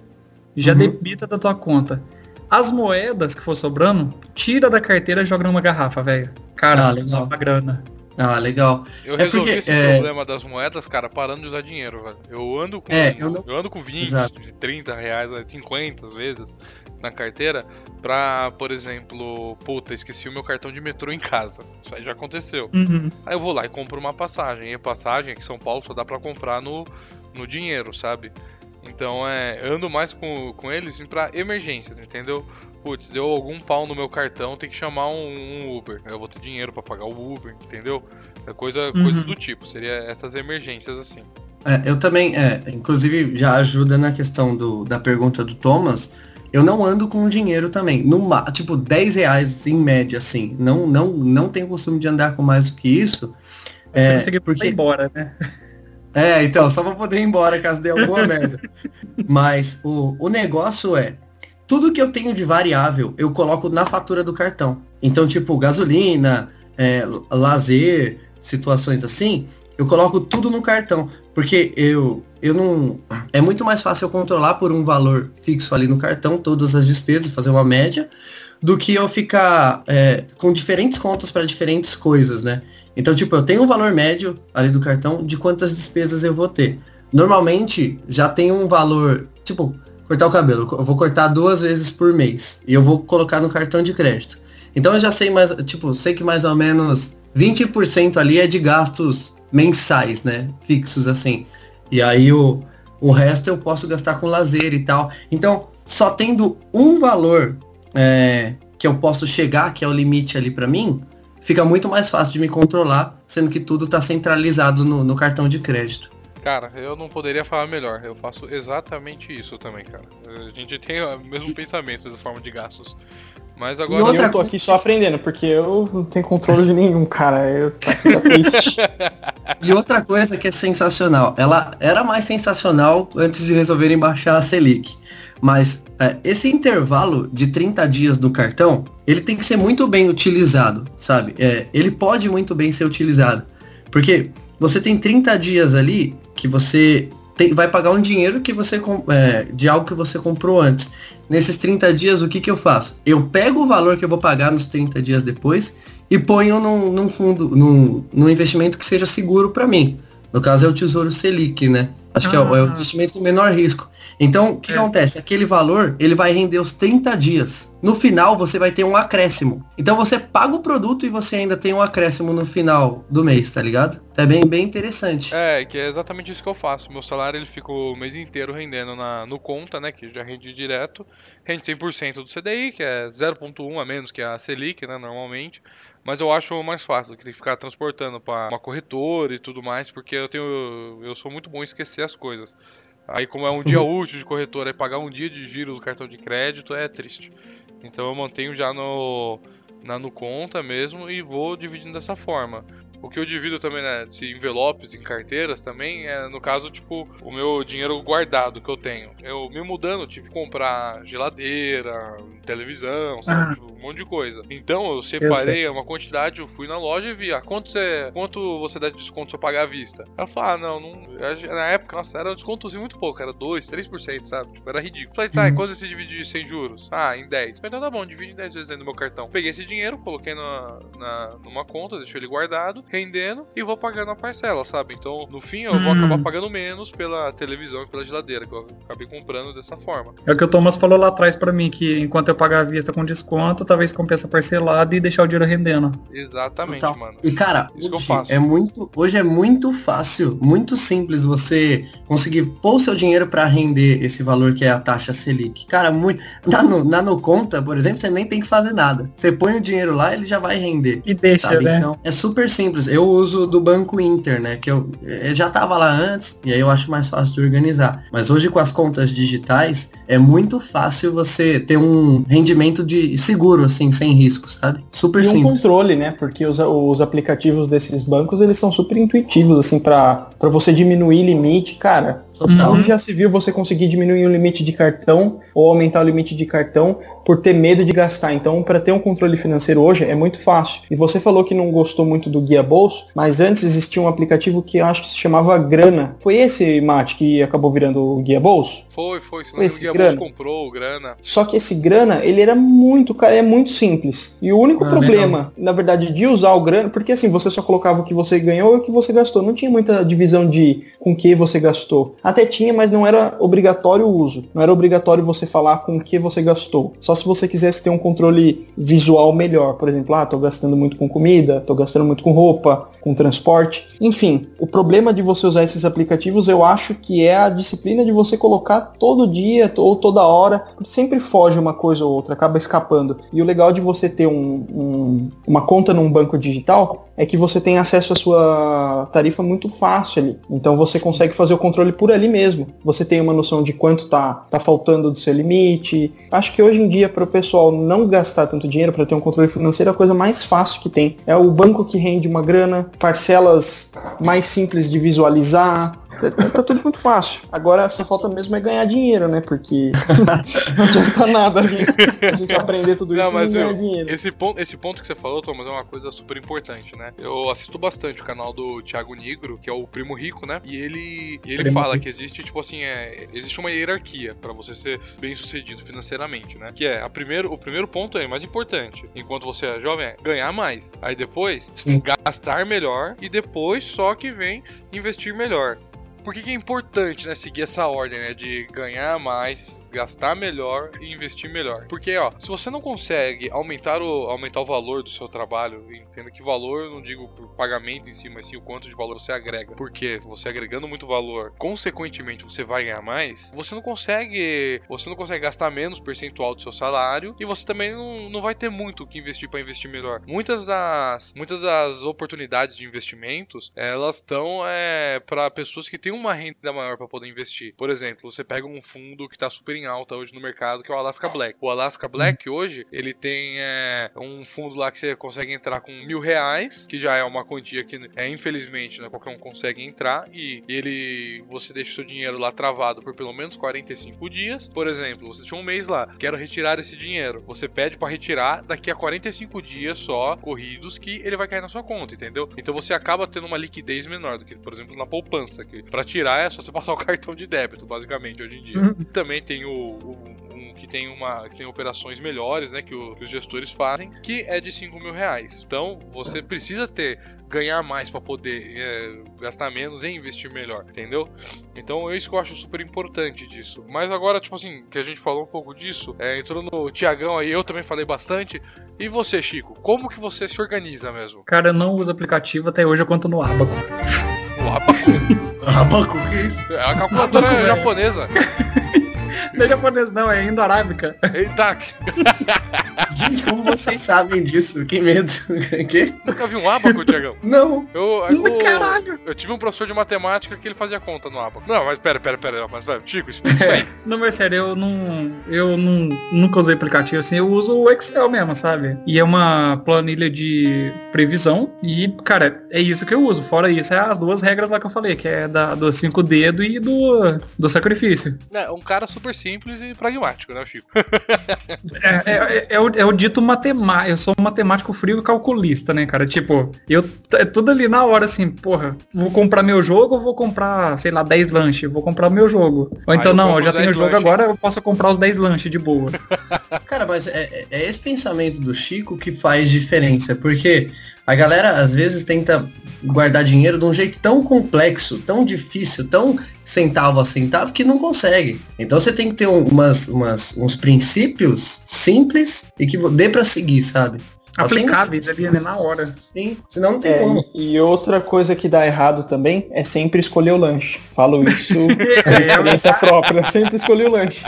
Já uhum. debita da tua conta. As moedas que for sobrando, tira da carteira e joga numa garrafa, velho. Cara, ah, legal. uma grana. Ah, legal. Eu é resolvi porque, é... problema das moedas, cara, parando de usar dinheiro, velho. Eu ando com, é, eu, não... eu, ando com 20, Exato. 30 reais, 50 às vezes na carteira pra, por exemplo, puta, esqueci o meu cartão de metrô em casa. Isso aí já aconteceu. Uhum. Aí eu vou lá e compro uma passagem. E a passagem aqui em São Paulo só dá pra comprar no, no dinheiro, sabe? Então é. Ando mais com, com eles pra emergências, entendeu? Putz, deu algum pau no meu cartão, tem que chamar um, um Uber. Eu vou ter dinheiro para pagar o Uber, entendeu? É coisa, uhum. coisa do tipo, seria essas emergências assim. É, eu também, é, inclusive já ajuda na questão do, da pergunta do Thomas. Eu não ando com dinheiro também. No, tipo, 10 reais em média, assim. Não, não, não tenho costume de andar com mais do que isso. Você é, conseguir porque... ir embora, né? É, então, só pra poder ir embora caso dê alguma [LAUGHS] merda. Mas o, o negócio é, tudo que eu tenho de variável, eu coloco na fatura do cartão. Então, tipo, gasolina, é, lazer, situações assim, eu coloco tudo no cartão. Porque eu, eu não. É muito mais fácil eu controlar por um valor fixo ali no cartão todas as despesas, fazer uma média, do que eu ficar é, com diferentes contas para diferentes coisas, né? Então, tipo, eu tenho um valor médio ali do cartão de quantas despesas eu vou ter. Normalmente já tem um valor, tipo, cortar o cabelo. Eu vou cortar duas vezes por mês. E eu vou colocar no cartão de crédito. Então eu já sei mais, tipo, sei que mais ou menos 20% ali é de gastos mensais, né? Fixos assim. E aí o, o resto eu posso gastar com lazer e tal. Então, só tendo um valor é, que eu posso chegar, que é o limite ali para mim, fica muito mais fácil de me controlar, sendo que tudo está centralizado no, no cartão de crédito. Cara, eu não poderia falar melhor. Eu faço exatamente isso também, cara. A gente tem o mesmo pensamento da forma de gastos. Mas agora. E outra eu tô aqui só aprendendo, porque eu não tenho controle de nenhum, cara. Eu tô aqui triste. [LAUGHS] e outra coisa que é sensacional. Ela era mais sensacional antes de resolverem baixar a Selic. Mas é, esse intervalo de 30 dias do cartão, ele tem que ser muito bem utilizado, sabe? É, ele pode muito bem ser utilizado. Porque você tem 30 dias ali que você tem, vai pagar um dinheiro que você é, de algo que você comprou antes. Nesses 30 dias, o que, que eu faço? Eu pego o valor que eu vou pagar nos 30 dias depois e ponho num, num fundo, num, num investimento que seja seguro para mim. No caso é o Tesouro Selic, né? Acho ah. que é o, é o, ah. investimento com menor risco. Então, o que, é. que, acontece? Aquele valor, ele vai render os 30 dias. No final, você vai ter um acréscimo. Então, você paga o produto e você ainda tem um acréscimo no final do mês, tá ligado? É bem, bem interessante. É, que é exatamente isso que eu faço. Meu salário, ele fica o mês inteiro rendendo na, no conta, né? Que já rende direto. Rende 100% do CDI, que é 0.1 a menos que a Selic, né? Normalmente. Mas eu acho mais fácil do que ficar transportando para uma corretora e tudo mais, porque eu tenho eu sou muito bom em esquecer as coisas. Aí como é um dia [LAUGHS] útil de corretora e pagar um dia de giro do cartão de crédito é triste. Então eu mantenho já no na no conta mesmo e vou dividindo dessa forma. O que eu divido também, né, de envelopes em carteiras também, é no caso, tipo, o meu dinheiro guardado que eu tenho. Eu me mudando, tive que comprar geladeira, televisão, sabe, ah. um monte de coisa. Então eu separei eu uma quantidade, eu fui na loja e vi, ah, quanto você, quanto você dá de desconto se eu pagar à vista? Ela falou, ah, não, não, na época, nossa, era um desconto assim, muito pouco, era 2, 3%, sabe, tipo, era ridículo. Falei, tá, uhum. e quanto você divide sem juros? Ah, em 10. Então tá bom, divide em 10 vezes dentro do meu cartão. Peguei esse dinheiro, coloquei na, na, numa conta, deixei ele guardado, rendendo e vou pagando a parcela, sabe? Então, no fim, eu vou acabar hum. pagando menos pela televisão e pela geladeira, que eu acabei comprando dessa forma. É o que o Thomas falou lá atrás para mim, que enquanto eu pagar a vista com desconto, talvez compensa parcelado e deixar o dinheiro rendendo. Exatamente, Total. mano. E cara, hoje é muito, hoje é muito fácil, muito simples você conseguir pôr o seu dinheiro para render esse valor que é a taxa Selic. Cara, muito na no, na no conta, por exemplo, você nem tem que fazer nada. Você põe o dinheiro lá, ele já vai render. E deixa, sabe? né? Então, é super simples. Eu uso do Banco Inter, né? Que eu, eu já tava lá antes, e aí eu acho mais fácil de organizar. Mas hoje com as contas digitais, é muito fácil você ter um rendimento de seguro, assim, sem risco, sabe? Super e simples. Um controle, né? Porque os, os aplicativos desses bancos, eles são super intuitivos, assim, para você diminuir limite, cara Total. Onde já se viu você conseguir diminuir o limite de cartão ou aumentar o limite de cartão por ter medo de gastar. Então, para ter um controle financeiro hoje é muito fácil. E você falou que não gostou muito do Guia Bolso, mas antes existia um aplicativo que eu acho que se chamava Grana. Foi esse, Mate, que acabou virando o Guia Bolso? Foi, foi. Se não esse o Guia Grana. Bolso comprou o Grana. Só que esse Grana, ele era muito, cara, é muito simples. E o único ah, problema, legal. na verdade, de usar o Grana, porque assim, você só colocava o que você ganhou e o que você gastou. Não tinha muita divisão de com que você gastou. Até tinha, mas não era obrigatório o uso. Não era obrigatório você falar com o que você gastou. Só se você quisesse ter um controle visual melhor. Por exemplo, ah, tô gastando muito com comida, tô gastando muito com roupa, com transporte. Enfim, o problema de você usar esses aplicativos, eu acho que é a disciplina de você colocar todo dia ou toda hora. Sempre foge uma coisa ou outra, acaba escapando. E o legal de você ter um, um, uma conta num banco digital é que você tem acesso à sua tarifa muito fácil ali. Então você consegue fazer o controle por ali mesmo. Você tem uma noção de quanto tá, tá faltando do seu limite. Acho que hoje em dia, para o pessoal não gastar tanto dinheiro para ter um controle financeiro, é a coisa mais fácil que tem. É o banco que rende uma grana, parcelas mais simples de visualizar, Tá tudo muito fácil. Agora só falta mesmo é ganhar dinheiro, né? Porque [LAUGHS] não adianta nada ali. A gente aprender tudo isso não, e ganhar dinheiro. Esse ponto, esse ponto que você falou, Thomas, é uma coisa super importante, né? Eu assisto bastante o canal do Thiago Negro, que é o Primo Rico, né? E ele, ele fala que existe, tipo assim, é, existe uma hierarquia para você ser bem sucedido financeiramente, né? Que é, a primeiro, o primeiro ponto é mais importante, enquanto você é jovem, é ganhar mais. Aí depois, Sim. gastar melhor e depois só que vem investir melhor por que, que, é importante, né, seguir essa ordem, né, de ganhar mais, gastar melhor e investir melhor. Porque, ó, se você não consegue aumentar o, aumentar o valor do seu trabalho, entenda que valor, eu não digo por pagamento em si, mas sim o quanto de valor você agrega. Porque você agregando muito valor, consequentemente você vai ganhar mais, você não consegue, você não consegue gastar menos percentual do seu salário e você também não, não vai ter muito o que investir para investir melhor. Muitas das, muitas das oportunidades de investimentos, elas estão é, para pessoas que têm uma renda maior para poder investir. Por exemplo, você pega um fundo que está super em alta hoje no mercado, que é o Alaska Black. O Alaska Black hoje, ele tem é, um fundo lá que você consegue entrar com mil reais, que já é uma quantia que, é, infelizmente, né, qualquer um consegue entrar, e ele, você deixa o seu dinheiro lá travado por pelo menos 45 dias. Por exemplo, você tinha um mês lá, quero retirar esse dinheiro. Você pede para retirar daqui a 45 dias só, corridos, que ele vai cair na sua conta, entendeu? Então você acaba tendo uma liquidez menor do que, por exemplo, na poupança, que para tirar é só você [LAUGHS] passar o cartão de débito, basicamente, hoje em dia. Uhum. Também tem o, um que tem uma que tem operações melhores, né, que, o, que os gestores fazem, que é de 5 mil reais. Então você precisa ter ganhar mais para poder é, gastar menos e investir melhor, entendeu? Então é isso que eu acho super importante disso. Mas agora, tipo assim, que a gente falou um pouco disso, é, entrou no Tiagão aí, eu também falei bastante. E você, Chico, como que você se organiza mesmo? Cara, eu não uso aplicativo até hoje, eu conto no Abaco. No Abaco? [LAUGHS] Abaco, o que é isso? É a calculadora Abaco, japonesa. Não é japonês, não, é indo-arábica. Eita! Gente, como vocês sabem disso? Que medo. [LAUGHS] que? Nunca vi um abaco, Tiagão? Não. Eu, eu, Caralho. Eu tive um professor de matemática que ele fazia conta no abaco. Não, mas pera, pera, pera. Mas, vai, Chico, explica isso aí. [LAUGHS] não, mas sério, eu não. Eu não, nunca usei aplicativo assim. Eu uso o Excel mesmo, sabe? E é uma planilha de previsão. E, cara, é isso que eu uso. Fora isso, é as duas regras lá que eu falei, que é da, do cinco dedos e do, do sacrifício. É, um cara super simples e pragmático, né, Chico? é, é, é, é, o, é o dito matemático. Eu sou um matemático frio e calculista, né, cara? Tipo, eu é tudo ali na hora, assim, porra, vou comprar meu jogo ou vou comprar, sei lá, 10 lanches? Vou comprar o meu jogo. Ou então, eu não, eu já tenho o jogo lanche. agora, eu posso comprar os 10 lanches de boa. [LAUGHS] cara, mas é, é esse pensamento do Chico que faz diferença, porque a galera às vezes tenta guardar dinheiro de um jeito tão complexo, tão difícil, tão centavo a centavo que não consegue. Então você tem que ter umas, umas, uns princípios simples e que dê para seguir, sabe? Aplicáveis ali né, na hora. Sim, senão não tem é, como. E outra coisa que dá errado também é sempre escolher o lanche. Falo isso [LAUGHS] é, experiência própria, sempre escolhi o lanche.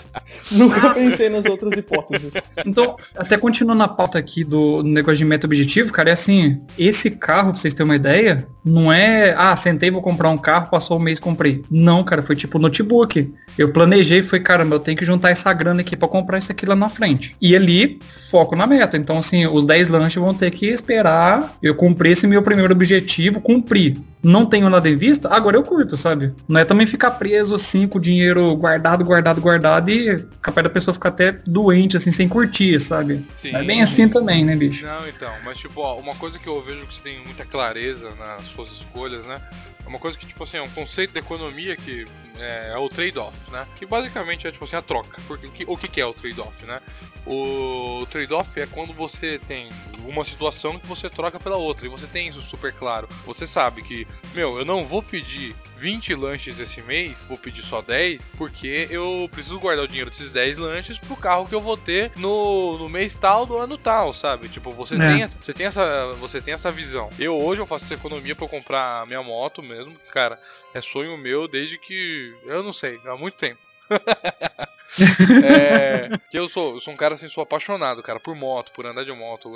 Nunca Nossa. pensei nas outras hipóteses. Então, até continuando a pauta aqui do negócio de meta objetivo, cara, é assim, esse carro, pra vocês terem uma ideia, não é, ah, sentei, vou comprar um carro, passou um mês, comprei. Não, cara, foi tipo notebook. Eu planejei, foi, caramba, eu tenho que juntar essa grana aqui para comprar isso aqui lá na frente. E ali, foco na meta. Então, assim, os 10 lanches vão ter que esperar eu cumprir esse meu primeiro objetivo, cumprir. Não tenho nada em vista, agora eu curto, sabe? Não é também ficar preso assim com o dinheiro guardado, guardado, guardado e capaz da pessoa ficar até doente, assim, sem curtir, sabe? Sim. É bem assim também, né, bicho? Não, então, mas tipo, ó, uma coisa que eu vejo que você tem muita clareza nas suas escolhas, né? É uma coisa que, tipo assim, é um conceito de economia que é, é o trade-off, né? Que basicamente é, tipo assim, a troca. Porque o que, que é o trade-off, né? O trade-off é quando você tem uma situação que você troca pela outra. E você tem isso super claro. Você sabe que, meu, eu não vou pedir 20 lanches esse mês, vou pedir só 10, porque eu preciso guardar o dinheiro desses 10 lanches pro carro que eu vou ter no, no mês tal do ano tal, sabe? Tipo, você, é. tem, você, tem essa, você tem essa visão. Eu hoje eu faço essa economia pra eu comprar minha moto mesmo, cara. É sonho meu desde que. Eu não sei, há muito tempo. [LAUGHS] [LAUGHS] é, [LAUGHS] que eu sou, eu sou um cara assim, sou apaixonado, cara, por moto, por andar de moto.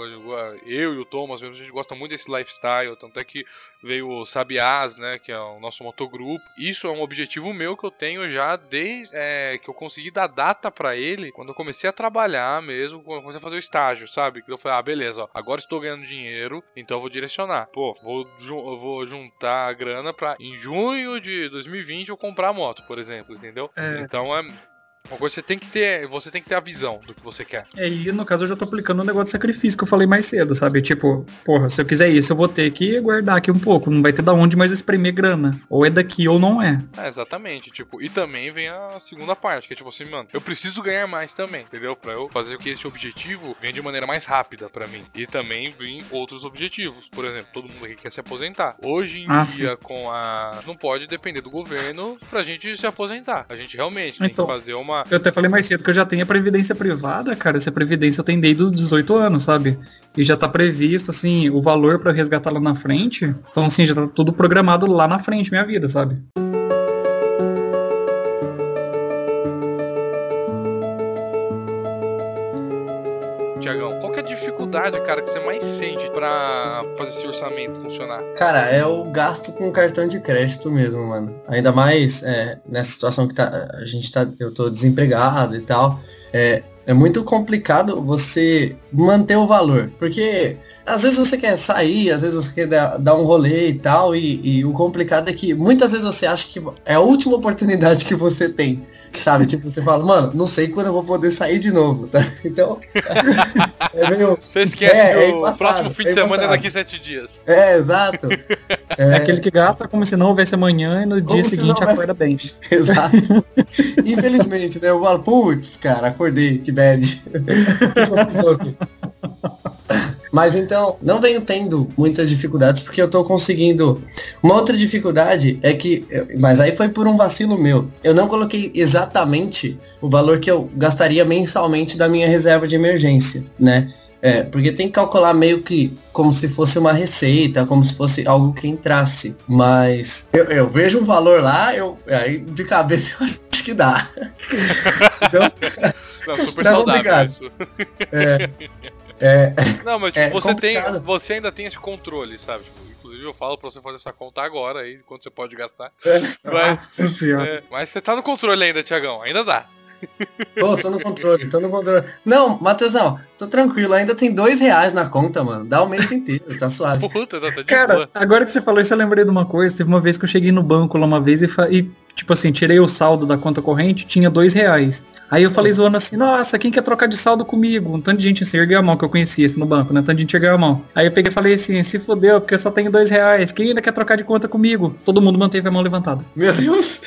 Eu e o Thomas, a gente gosta muito desse lifestyle, tanto é que veio o Sabiás, né, que é o nosso motogrupo. Isso é um objetivo meu que eu tenho já desde é, que eu consegui dar data para ele quando eu comecei a trabalhar mesmo, quando eu comecei a fazer o estágio, sabe? Que eu falei, ah, beleza, ó, agora estou ganhando dinheiro, então eu vou direcionar. Pô, vou, eu vou juntar a grana pra em junho de 2020 eu comprar a moto, por exemplo, entendeu? É. Então é uma coisa você tem que ter, você tem que ter a visão do que você quer. É, e no caso eu já tô aplicando um negócio de sacrifício que eu falei mais cedo, sabe? Tipo, porra, se eu quiser isso, eu vou ter que guardar aqui um pouco, não vai ter da onde mais espremer grana. Ou é daqui ou não é. é. Exatamente, tipo, e também vem a segunda parte, que é tipo assim, mano, eu preciso ganhar mais também, entendeu? Pra eu fazer que esse objetivo venha de maneira mais rápida para mim. E também vem outros objetivos. Por exemplo, todo mundo aqui quer se aposentar. Hoje em ah, dia, sim. com a. Não pode depender do governo pra gente se aposentar. A gente realmente tem então, que fazer uma uma. Eu até falei mais cedo que eu já tenho a previdência privada, cara. Essa previdência eu tenho desde os 18 anos, sabe? E já tá previsto, assim, o valor para resgatar lá na frente. Então, assim, já tá tudo programado lá na frente, minha vida, sabe? Cara, que você mais sente para fazer esse orçamento funcionar? Cara, é o gasto com cartão de crédito mesmo, mano. Ainda mais é, nessa situação que tá, a gente tá, eu tô desempregado e tal. É, é muito complicado você manter o valor, porque às vezes você quer sair, às vezes você quer dar, dar um rolê e tal, e, e, o complicado é que muitas vezes você acha que é a última oportunidade que você tem, sabe? [LAUGHS] Tipo, você fala, mano, não sei quando eu vou poder sair de novo, tá? [LAUGHS] Então, é meio... Você esquece é, que é o próximo fim de é semana é daqui sete dias. É, exato. [LAUGHS] É, aquele que gasta como se não houvesse amanhã e no dia seguinte acorda bem. Exato. Infelizmente, né? Eu falo, putz, cara, acordei, que bad. Mas então, não venho tendo muitas dificuldades porque eu tô conseguindo. Uma outra dificuldade é que. Mas aí foi por um vacilo meu. Eu não coloquei exatamente o valor que eu gastaria mensalmente da minha reserva de emergência, né? É, porque tem que calcular meio que como se fosse uma receita, como se fosse algo que entrasse. Mas eu, eu vejo um valor lá, eu aí de cabeça eu [LAUGHS] acho que dá. [LAUGHS] então, não, super tá saudável. É, [LAUGHS] é, não, mas [LAUGHS] tipo, é você, tem, você ainda tem esse controle, sabe? Tipo, inclusive eu falo pra você fazer essa conta agora aí, quanto você pode gastar. É. [LAUGHS] Mas, [LAUGHS] é, mas você tá no controle ainda, Tiagão, ainda dá. Pô, tô no controle, tô no controle. Não, Matheusão, tô tranquilo, ainda tem dois reais na conta, mano. Dá o mês inteiro, tá suave. Puta, tá, tá Cara, boa. agora que você falou isso, eu lembrei de uma coisa. Teve uma vez que eu cheguei no banco lá uma vez e, e tipo assim, tirei o saldo da conta corrente, tinha dois reais. Aí eu falei zoando assim, nossa, quem quer trocar de saldo comigo? Um tanto de gente assim, ergueu a mão, que eu conhecia assim no banco, né? Um tanto de gente ergueu a mão. Aí eu peguei e falei assim, se fodeu, porque eu só tenho dois reais. Quem ainda quer trocar de conta comigo? Todo mundo manteve a mão levantada. Meu Deus!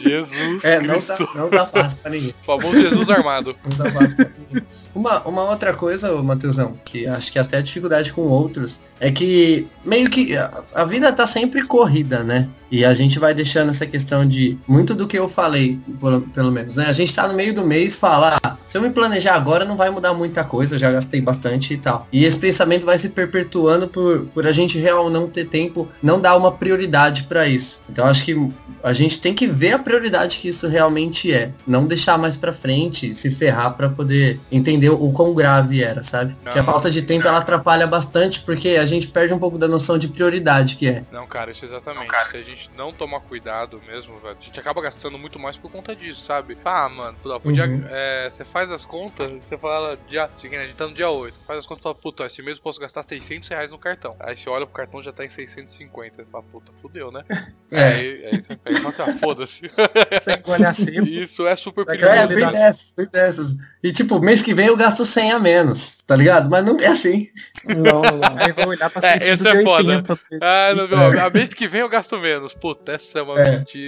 Jesus É, não tá, não tá fácil pra ninguém. O famoso Jesus armado. [LAUGHS] Não tá fácil pra ninguém. Uma, uma outra coisa, Matheusão, que acho que até dificuldade com outros, é que meio que a vida tá sempre corrida, né? E a gente vai deixando essa questão de muito do que eu falei, pelo, pelo menos, né? A gente tá no meio do mês fala, ah, se eu me planejar agora não vai mudar muita coisa, eu já gastei bastante e tal. E esse pensamento vai se perpetuando por, por a gente real não ter tempo, não dar uma prioridade para isso. Então acho que a gente tem que ver a prioridade que isso realmente é. Não deixar mais pra frente, se ferrar para poder entender o quão grave era, sabe? Não, que a falta de tempo ela atrapalha bastante porque a gente perde um pouco da noção de prioridade que é. Não, cara, isso é exatamente. Não, cara. Se a gente não tomar cuidado mesmo, velho, a gente acaba gastando muito mais por conta disso, sabe? Ah, mano, podia, uhum. é, você faz as contas, você fala, dia, a gente tá no dia 8, faz as contas e fala, puta, esse mês eu posso gastar 600 reais no cartão. Aí você olha pro cartão já tá em 650, você fala, puta, fudeu, né? [LAUGHS] É. Aí, aí você pega e fala, ah, foda-se. [LAUGHS] Isso é super perigoso. É, bem dessas, bem dessas. E tipo, mês que vem eu gasto 100 a menos, tá ligado? Mas não é assim. Não, não. Aí vou olhar pra [LAUGHS] é, esse é foda. Ah, não, meu, a mês que vem eu gasto menos. Puta, essa é uma é. mentira.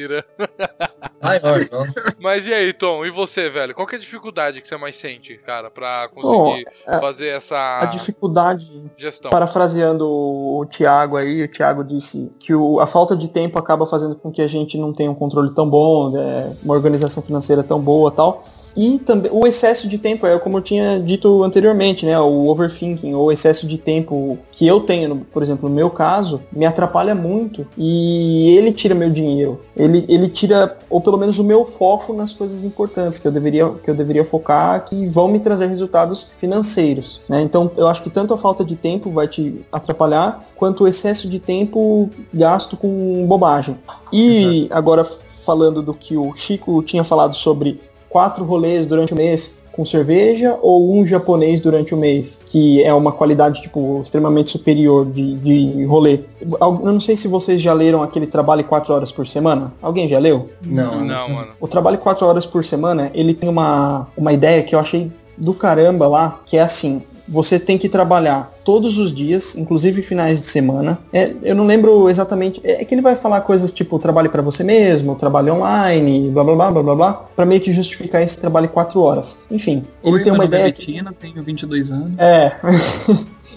Ai, ai, [LAUGHS] Mas e aí, Tom? E você, velho? Qual que é a dificuldade que você mais sente, cara, pra conseguir Bom, fazer essa a dificuldade gestão? Parafraseando o Thiago aí, o Thiago disse que o, a falta de tempo acaba fazendo com que a gente não tenha um controle tão bom, né, uma organização financeira tão boa tal. E também o excesso de tempo, é como eu tinha dito anteriormente, né? O overthinking, ou excesso de tempo que eu tenho, por exemplo, no meu caso, me atrapalha muito e ele tira meu dinheiro. Ele, ele tira, ou pelo menos o meu foco nas coisas importantes que eu deveria, que eu deveria focar, que vão me trazer resultados financeiros. Né? Então eu acho que tanto a falta de tempo vai te atrapalhar, quanto o excesso de tempo gasto com bobagem. E Exato. agora falando do que o Chico tinha falado sobre quatro rolês durante o mês com cerveja ou um japonês durante o mês, que é uma qualidade tipo extremamente superior de, de rolê. Eu não sei se vocês já leram aquele Trabalho quatro horas por semana. Alguém já leu? Não. Não, mano. O Trabalho quatro horas por semana, ele tem uma, uma ideia que eu achei do caramba lá, que é assim, você tem que trabalhar todos os dias, inclusive finais de semana. É, eu não lembro exatamente. É, é que ele vai falar coisas tipo trabalhe para você mesmo, trabalho online, blá blá blá blá blá blá, para meio que justificar esse trabalho quatro horas. Enfim, ele tem uma ideia. Betina, que... tenho 22 anos. É.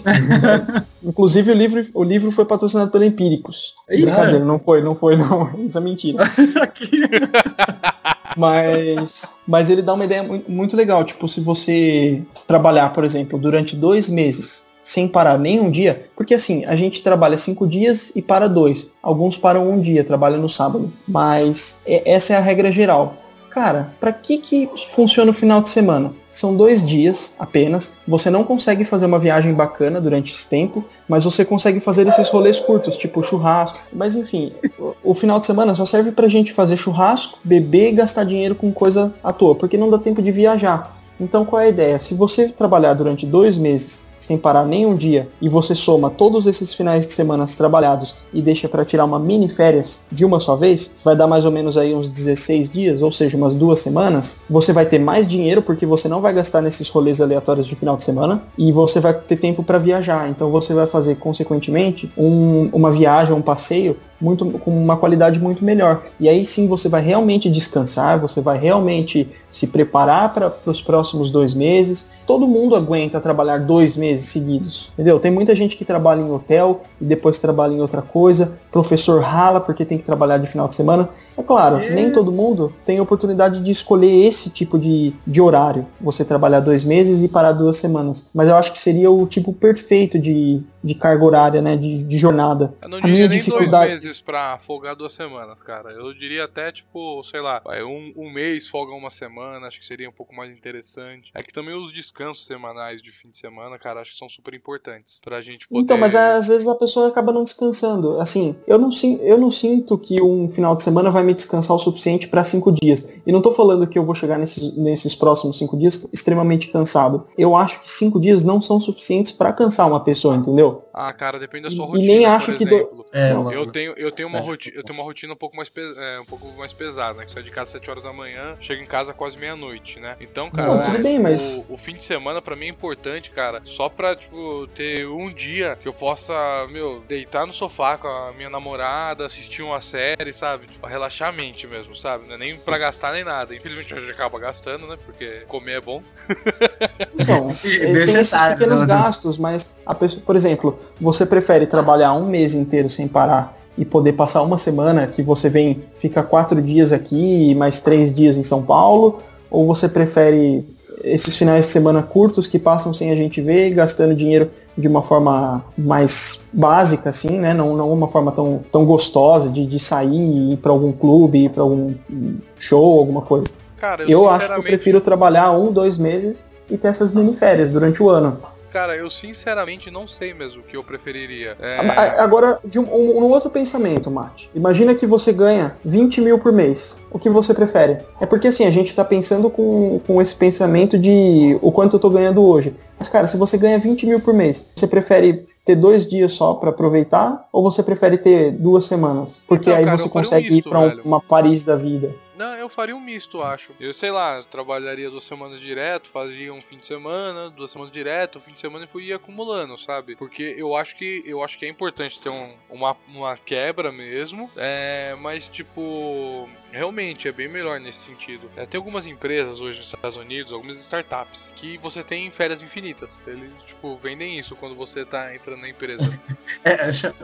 [LAUGHS] Inclusive o livro, o livro foi patrocinado pela Empíricos. Brincadeira, não foi, não foi, não. [LAUGHS] Isso é mentira. [LAUGHS] Mas, mas ele dá uma ideia muito legal. Tipo, se você trabalhar, por exemplo, durante dois meses sem parar nenhum dia, porque assim, a gente trabalha cinco dias e para dois. Alguns param um dia, trabalham no sábado. Mas essa é a regra geral. Cara, para que que funciona o final de semana? São dois dias apenas. Você não consegue fazer uma viagem bacana durante esse tempo, mas você consegue fazer esses rolês curtos, tipo churrasco. Mas enfim, o, o final de semana só serve pra gente fazer churrasco, beber e gastar dinheiro com coisa à toa, porque não dá tempo de viajar. Então qual é a ideia? Se você trabalhar durante dois meses sem parar nenhum dia e você soma todos esses finais de semana trabalhados e deixa para tirar uma mini férias de uma só vez, vai dar mais ou menos aí uns 16 dias, ou seja, umas duas semanas, você vai ter mais dinheiro porque você não vai gastar nesses rolês aleatórios de final de semana e você vai ter tempo para viajar. Então você vai fazer consequentemente um, uma viagem, um passeio muito, com uma qualidade muito melhor. E aí sim você vai realmente descansar, você vai realmente se preparar para os próximos dois meses. Todo mundo aguenta trabalhar dois meses seguidos, entendeu? Tem muita gente que trabalha em hotel e depois trabalha em outra coisa. Professor rala porque tem que trabalhar de final de semana. É claro, é. nem todo mundo tem oportunidade de escolher esse tipo de, de horário. Você trabalhar dois meses e parar duas semanas. Mas eu acho que seria o tipo perfeito de, de carga horária, né? De, de jornada. Eu não a diria nem dificuldade... dois meses pra folgar duas semanas, cara. Eu diria até, tipo, sei lá, um, um mês folga uma semana, acho que seria um pouco mais interessante. É que também os descansos semanais de fim de semana, cara, acho que são super importantes pra gente poder... Então, mas às vezes a pessoa acaba não descansando. Assim, eu não, eu não sinto que um final de semana vai me descansar o suficiente para cinco dias. E não estou falando que eu vou chegar nesses, nesses próximos cinco dias extremamente cansado. Eu acho que cinco dias não são suficientes para cansar uma pessoa, entendeu? Ah, cara, depende da sua rotina. E nem acho que do... é, eu tenho eu tenho uma é. rotina, eu tenho uma rotina um pouco mais é, um pouco mais pesada, né? Que sai de casa às 7 horas da manhã, chego em casa quase meia-noite, né? Então, cara, não, tudo bem, mas... o, o, fim de semana para mim é importante, cara, só pra, tipo, ter um dia que eu possa, meu, deitar no sofá com a minha namorada, assistir uma série, sabe? Tipo, relaxar a mente mesmo, sabe? Não é nem pra gastar nem nada. Infelizmente a gente acaba gastando, né? Porque comer é bom. [LAUGHS] Não, necessário. pequenos né? gastos, mas a pessoa, por exemplo, você prefere trabalhar um mês inteiro sem parar e poder passar uma semana que você vem, fica quatro dias aqui e mais três dias em São Paulo? Ou você prefere esses finais de semana curtos que passam sem a gente ver, gastando dinheiro de uma forma mais básica, assim, né? Não, não uma forma tão, tão gostosa de, de sair, ir para algum clube, ir para algum show, alguma coisa. Cara, eu, eu acho que eu prefiro trabalhar um, dois meses e ter essas mini férias durante o ano. Cara, eu sinceramente não sei mesmo o que eu preferiria. É... Agora, de um, um, um, outro pensamento, Mate. Imagina que você ganha 20 mil por mês. O que você prefere? É porque assim, a gente tá pensando com, com esse pensamento de o quanto eu tô ganhando hoje. Mas, cara, se você ganha 20 mil por mês, você prefere ter dois dias só para aproveitar? Ou você prefere ter duas semanas? Porque então, aí cara, você consegue um ir pra um, uma Paris da vida. Não, eu faria um misto, acho. Eu sei lá, trabalharia duas semanas direto, fazia um fim de semana, duas semanas direto, um fim de semana e fui acumulando, sabe? Porque eu acho que eu acho que é importante ter um, uma, uma quebra mesmo. É, mas tipo, realmente é bem melhor nesse sentido. É, tem algumas empresas hoje nos Estados Unidos, algumas startups, que você tem férias infinitas. Eles, tipo, vendem isso quando você tá entrando na empresa. [LAUGHS] é,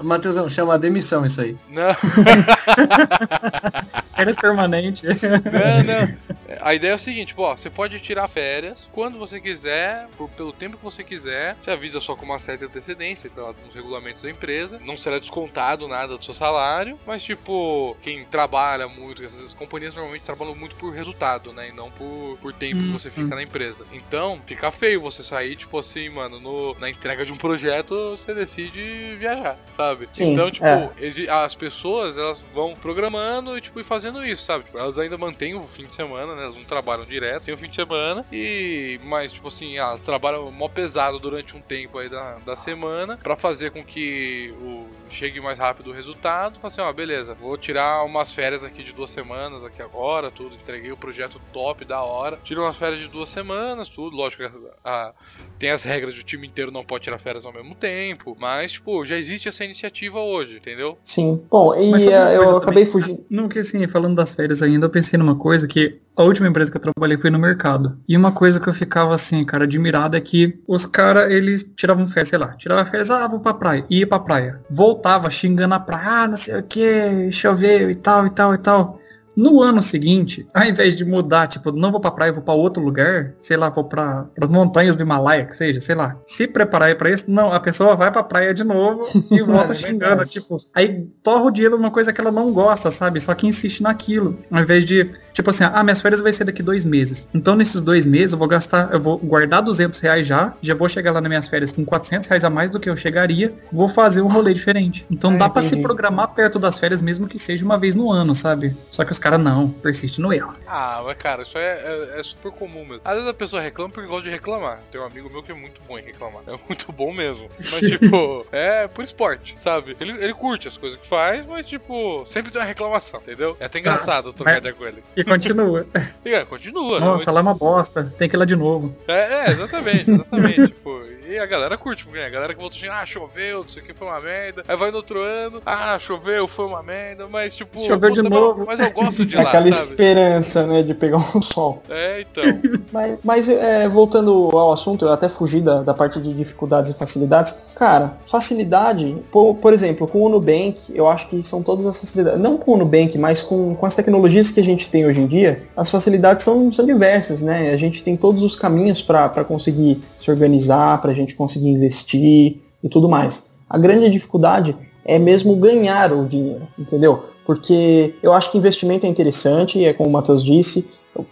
Matheusão, chama demissão isso aí. Não. [LAUGHS] férias permanente. Não, não. A ideia é o seguinte, pô, você pode tirar férias quando você quiser, por, pelo tempo que você quiser. Você avisa só com uma certa antecedência, tá nos regulamentos da empresa. Não será descontado nada do seu salário, mas tipo, quem trabalha muito, essas companhias normalmente trabalham muito por resultado, né? E não por, por tempo hum, que você fica hum. na empresa. Então, fica feio você sair, tipo assim, mano, no, na entrega de um projeto, você decide viajar, sabe? Sim, então, tipo, é. as pessoas, elas vão programando e, tipo, e fazendo isso, sabe? Tipo, elas ainda mantêm o fim de semana, né? Elas não trabalham direto, tem o fim de semana. E, mas, tipo assim, elas trabalham mó pesado durante um tempo aí da, da semana para fazer com que o chegue mais rápido o resultado. Fala assim, ó, beleza, vou tirar umas férias aqui de duas semanas aqui agora, tudo, entreguei o projeto top, da hora. Tiro umas férias de duas semanas, tudo, lógico que a, a, tem as regras de o time inteiro não pode tirar férias ao mesmo tempo, mas, tipo, já existe essa iniciativa hoje, entendeu? Sim. Bom, e eu acabei fugindo. Não, que assim, falando das férias ainda, eu pensei numa coisa que a última empresa que eu trabalhei foi no mercado. E uma coisa que eu ficava assim, cara, admirado é que os caras, eles tiravam férias, sei lá, tiravam férias, ah, vou pra praia, ia pra praia. Voltava xingando a praia, ah, não sei o que, choveu e tal, e tal, e tal. No ano seguinte, ao invés de mudar, tipo, não vou pra praia, vou pra outro lugar, sei lá, vou pra, as montanhas do Himalaia, que seja, sei lá, se preparar para isso, não, a pessoa vai pra praia de novo [LAUGHS] e volta é xingando, tipo, aí torra o dinheiro numa coisa que ela não gosta, sabe? Só que insiste naquilo, ao invés de, tipo assim, ah, minhas férias vai ser daqui dois meses. Então, nesses dois meses, eu vou gastar, eu vou guardar 200 reais já, já vou chegar lá nas minhas férias com 400 reais a mais do que eu chegaria, vou fazer um rolê diferente. Então, ah, dá para se programar perto das férias, mesmo que seja uma vez no ano, sabe? Só que os cara não, persiste no erro. Ah, mas cara, isso é, é, é, super comum mesmo. Às vezes a pessoa reclama porque gosta de reclamar. Tem um amigo meu que é muito bom em reclamar. É muito bom mesmo. Mas, [LAUGHS] tipo, é por esporte, sabe? Ele, ele curte as coisas que faz, mas, tipo, sempre tem uma reclamação, entendeu? É até engraçado Nossa, trocar ideia com ele. E continua. e, [LAUGHS] é, continua. Né? Nossa, né? lá é uma bosta. Tem que ir lá de novo. É, é exatamente, exatamente. [LAUGHS] tipo, e a galera curte, porque a galera que voltou assim, ah, choveu, não sei o que, foi uma merda. Aí vai no outro ano, ah, choveu, foi uma merda, mas tipo. Choveu de novo. Mas eu gosto de [LAUGHS] lá. Aquela sabe? esperança, né, de pegar um [LAUGHS] sol. É, então. [LAUGHS] mas, mas é, voltando ao assunto, eu até fugi da, da parte de dificuldades e facilidades. Cara, facilidade, por, por exemplo, com o Nubank, eu acho que são todas as facilidades. Não com o Nubank, mas com, com as tecnologias que a gente tem hoje em dia, as facilidades são, são diversas, né? A gente tem todos os caminhos para conseguir se organizar, para a gente conseguir investir e tudo mais. A grande dificuldade é mesmo ganhar o dinheiro, entendeu? Porque eu acho que investimento é interessante, é como o Matheus disse,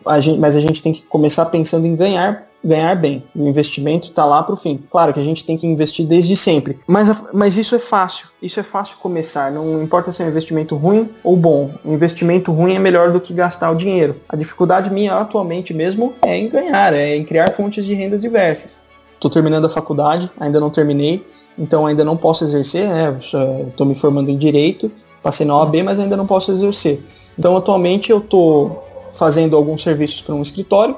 a gente, mas a gente tem que começar pensando em ganhar ganhar bem. O investimento está lá para o fim. Claro que a gente tem que investir desde sempre, mas, mas isso é fácil. Isso é fácil começar. Não importa se é um investimento ruim ou bom. Um investimento ruim é melhor do que gastar o dinheiro. A dificuldade minha atualmente mesmo é em ganhar, é em criar fontes de rendas diversas. Estou terminando a faculdade, ainda não terminei, então ainda não posso exercer, né? Estou me formando em direito, passei na OAB, mas ainda não posso exercer. Então atualmente eu estou fazendo alguns serviços para um escritório,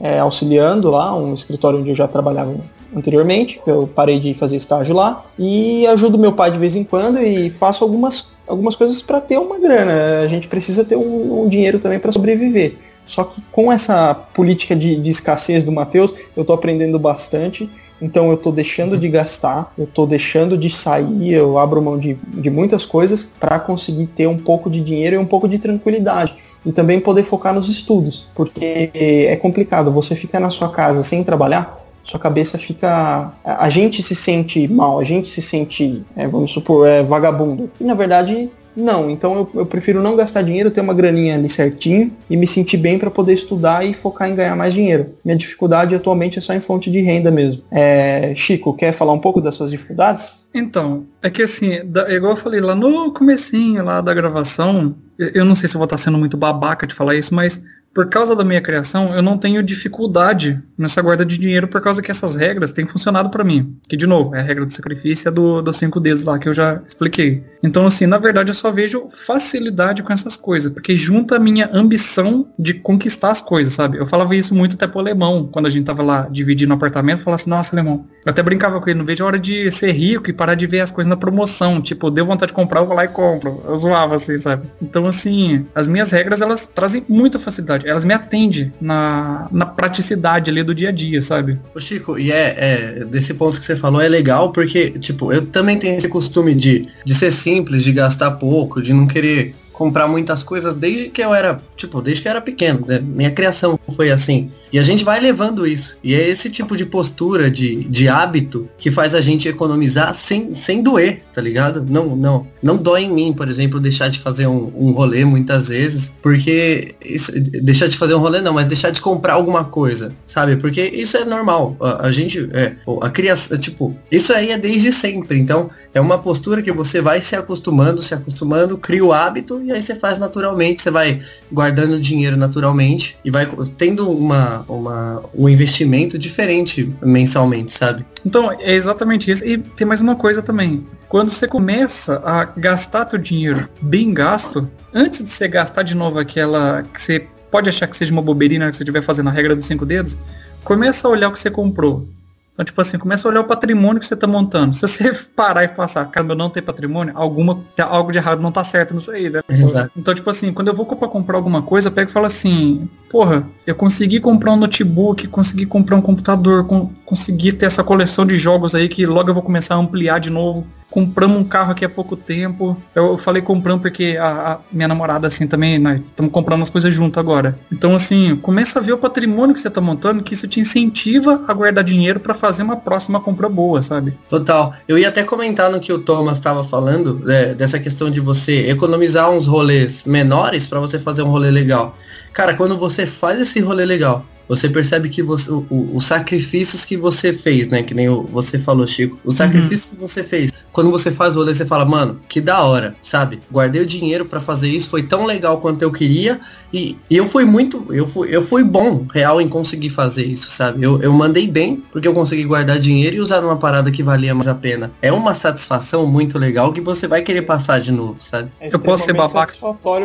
é, auxiliando lá, um escritório onde eu já trabalhava anteriormente, eu parei de fazer estágio lá, e ajudo meu pai de vez em quando e faço algumas, algumas coisas para ter uma grana. A gente precisa ter um, um dinheiro também para sobreviver. Só que com essa política de, de escassez do Matheus, eu estou aprendendo bastante. Então eu estou deixando de gastar, eu estou deixando de sair, eu abro mão de, de muitas coisas para conseguir ter um pouco de dinheiro e um pouco de tranquilidade. E também poder focar nos estudos, porque é complicado, você fica na sua casa sem trabalhar, sua cabeça fica. A gente se sente mal, a gente se sente, é, vamos supor, é, vagabundo. E na verdade, não, então eu, eu, prefiro não gastar dinheiro, ter uma graninha ali certinho e me sentir bem para poder estudar e focar em ganhar mais dinheiro. Minha dificuldade atualmente é só em fonte de renda mesmo. É, Chico, quer falar um pouco das suas dificuldades? Então, é que assim, da, igual eu falei lá no comecinho lá da gravação, eu não sei se eu vou estar sendo muito babaca de falar isso, mas por causa da minha criação, eu não tenho dificuldade nessa guarda de dinheiro por causa que essas regras têm funcionado para mim. Que, de novo, é a regra do sacrifício é do, dos cinco dedos lá que eu já expliquei. Então, assim, na verdade, eu só vejo facilidade com essas coisas, porque junta a minha ambição de conquistar as coisas, sabe? Eu falava isso muito até pro alemão, quando a gente tava lá dividindo apartamento, falava assim, nossa, alemão. Eu até brincava com ele, não vejo a hora de ser rico e parar de ver as coisas na promoção. Tipo, deu vontade de comprar, eu vou lá e compro. Eu zoava assim, sabe? Então, assim, as minhas regras, elas trazem muita facilidade verdade. Elas me atendem na, na praticidade ali do dia a dia, sabe? Ô Chico, e é, é, desse ponto que você falou é legal porque, tipo, eu também tenho esse costume de, de ser simples, de gastar pouco, de não querer comprar muitas coisas desde que eu era, tipo, desde que eu era pequeno. Né? Minha criação foi assim. E a gente vai levando isso. E é esse tipo de postura, de, de hábito, que faz a gente economizar sem, sem doer, tá ligado? Não, não. Não dói em mim, por exemplo, deixar de fazer um, um rolê muitas vezes, porque isso, deixar de fazer um rolê não, mas deixar de comprar alguma coisa, sabe? Porque isso é normal. A, a gente, é, a criação, tipo, isso aí é desde sempre. Então, é uma postura que você vai se acostumando, se acostumando, cria o hábito e aí você faz naturalmente, você vai guardando dinheiro naturalmente e vai tendo uma, uma, um investimento diferente mensalmente, sabe? Então, é exatamente isso. E tem mais uma coisa também. Quando você começa a gastar teu dinheiro bem gasto, antes de você gastar de novo aquela que você pode achar que seja uma bobeirinha que você estiver fazendo a regra dos cinco dedos, começa a olhar o que você comprou. Então, tipo assim, começa a olhar o patrimônio que você está montando. Se você [LAUGHS] parar e passar, caramba, eu não tenho patrimônio, alguma, algo de errado não tá certo nisso aí, né? Exato. Então, tipo assim, quando eu vou para comprar alguma coisa, eu pego e falo assim, porra, eu consegui comprar um notebook, consegui comprar um computador, com, consegui ter essa coleção de jogos aí que logo eu vou começar a ampliar de novo compramos um carro aqui há pouco tempo. Eu falei comprando porque a, a minha namorada, assim, também, nós estamos comprando as coisas junto agora. Então, assim, começa a ver o patrimônio que você está montando, que isso te incentiva a guardar dinheiro para fazer uma próxima compra boa, sabe? Total. Eu ia até comentar no que o Thomas estava falando, né, dessa questão de você economizar uns rolês menores para você fazer um rolê legal. Cara, quando você faz esse rolê legal, você percebe que você, o, os sacrifícios que você fez, né? Que nem o, você falou, Chico. Os sacrifícios uhum. que você fez. Quando você faz o rolê, você fala, mano, que da hora, sabe? Guardei o dinheiro para fazer isso, foi tão legal quanto eu queria. E, e, eu fui muito, eu fui, eu fui bom, real, em conseguir fazer isso, sabe? Eu, eu mandei bem, porque eu consegui guardar dinheiro e usar numa parada que valia mais a pena. É uma satisfação muito legal que você vai querer passar de novo, sabe? É eu posso ser babaca.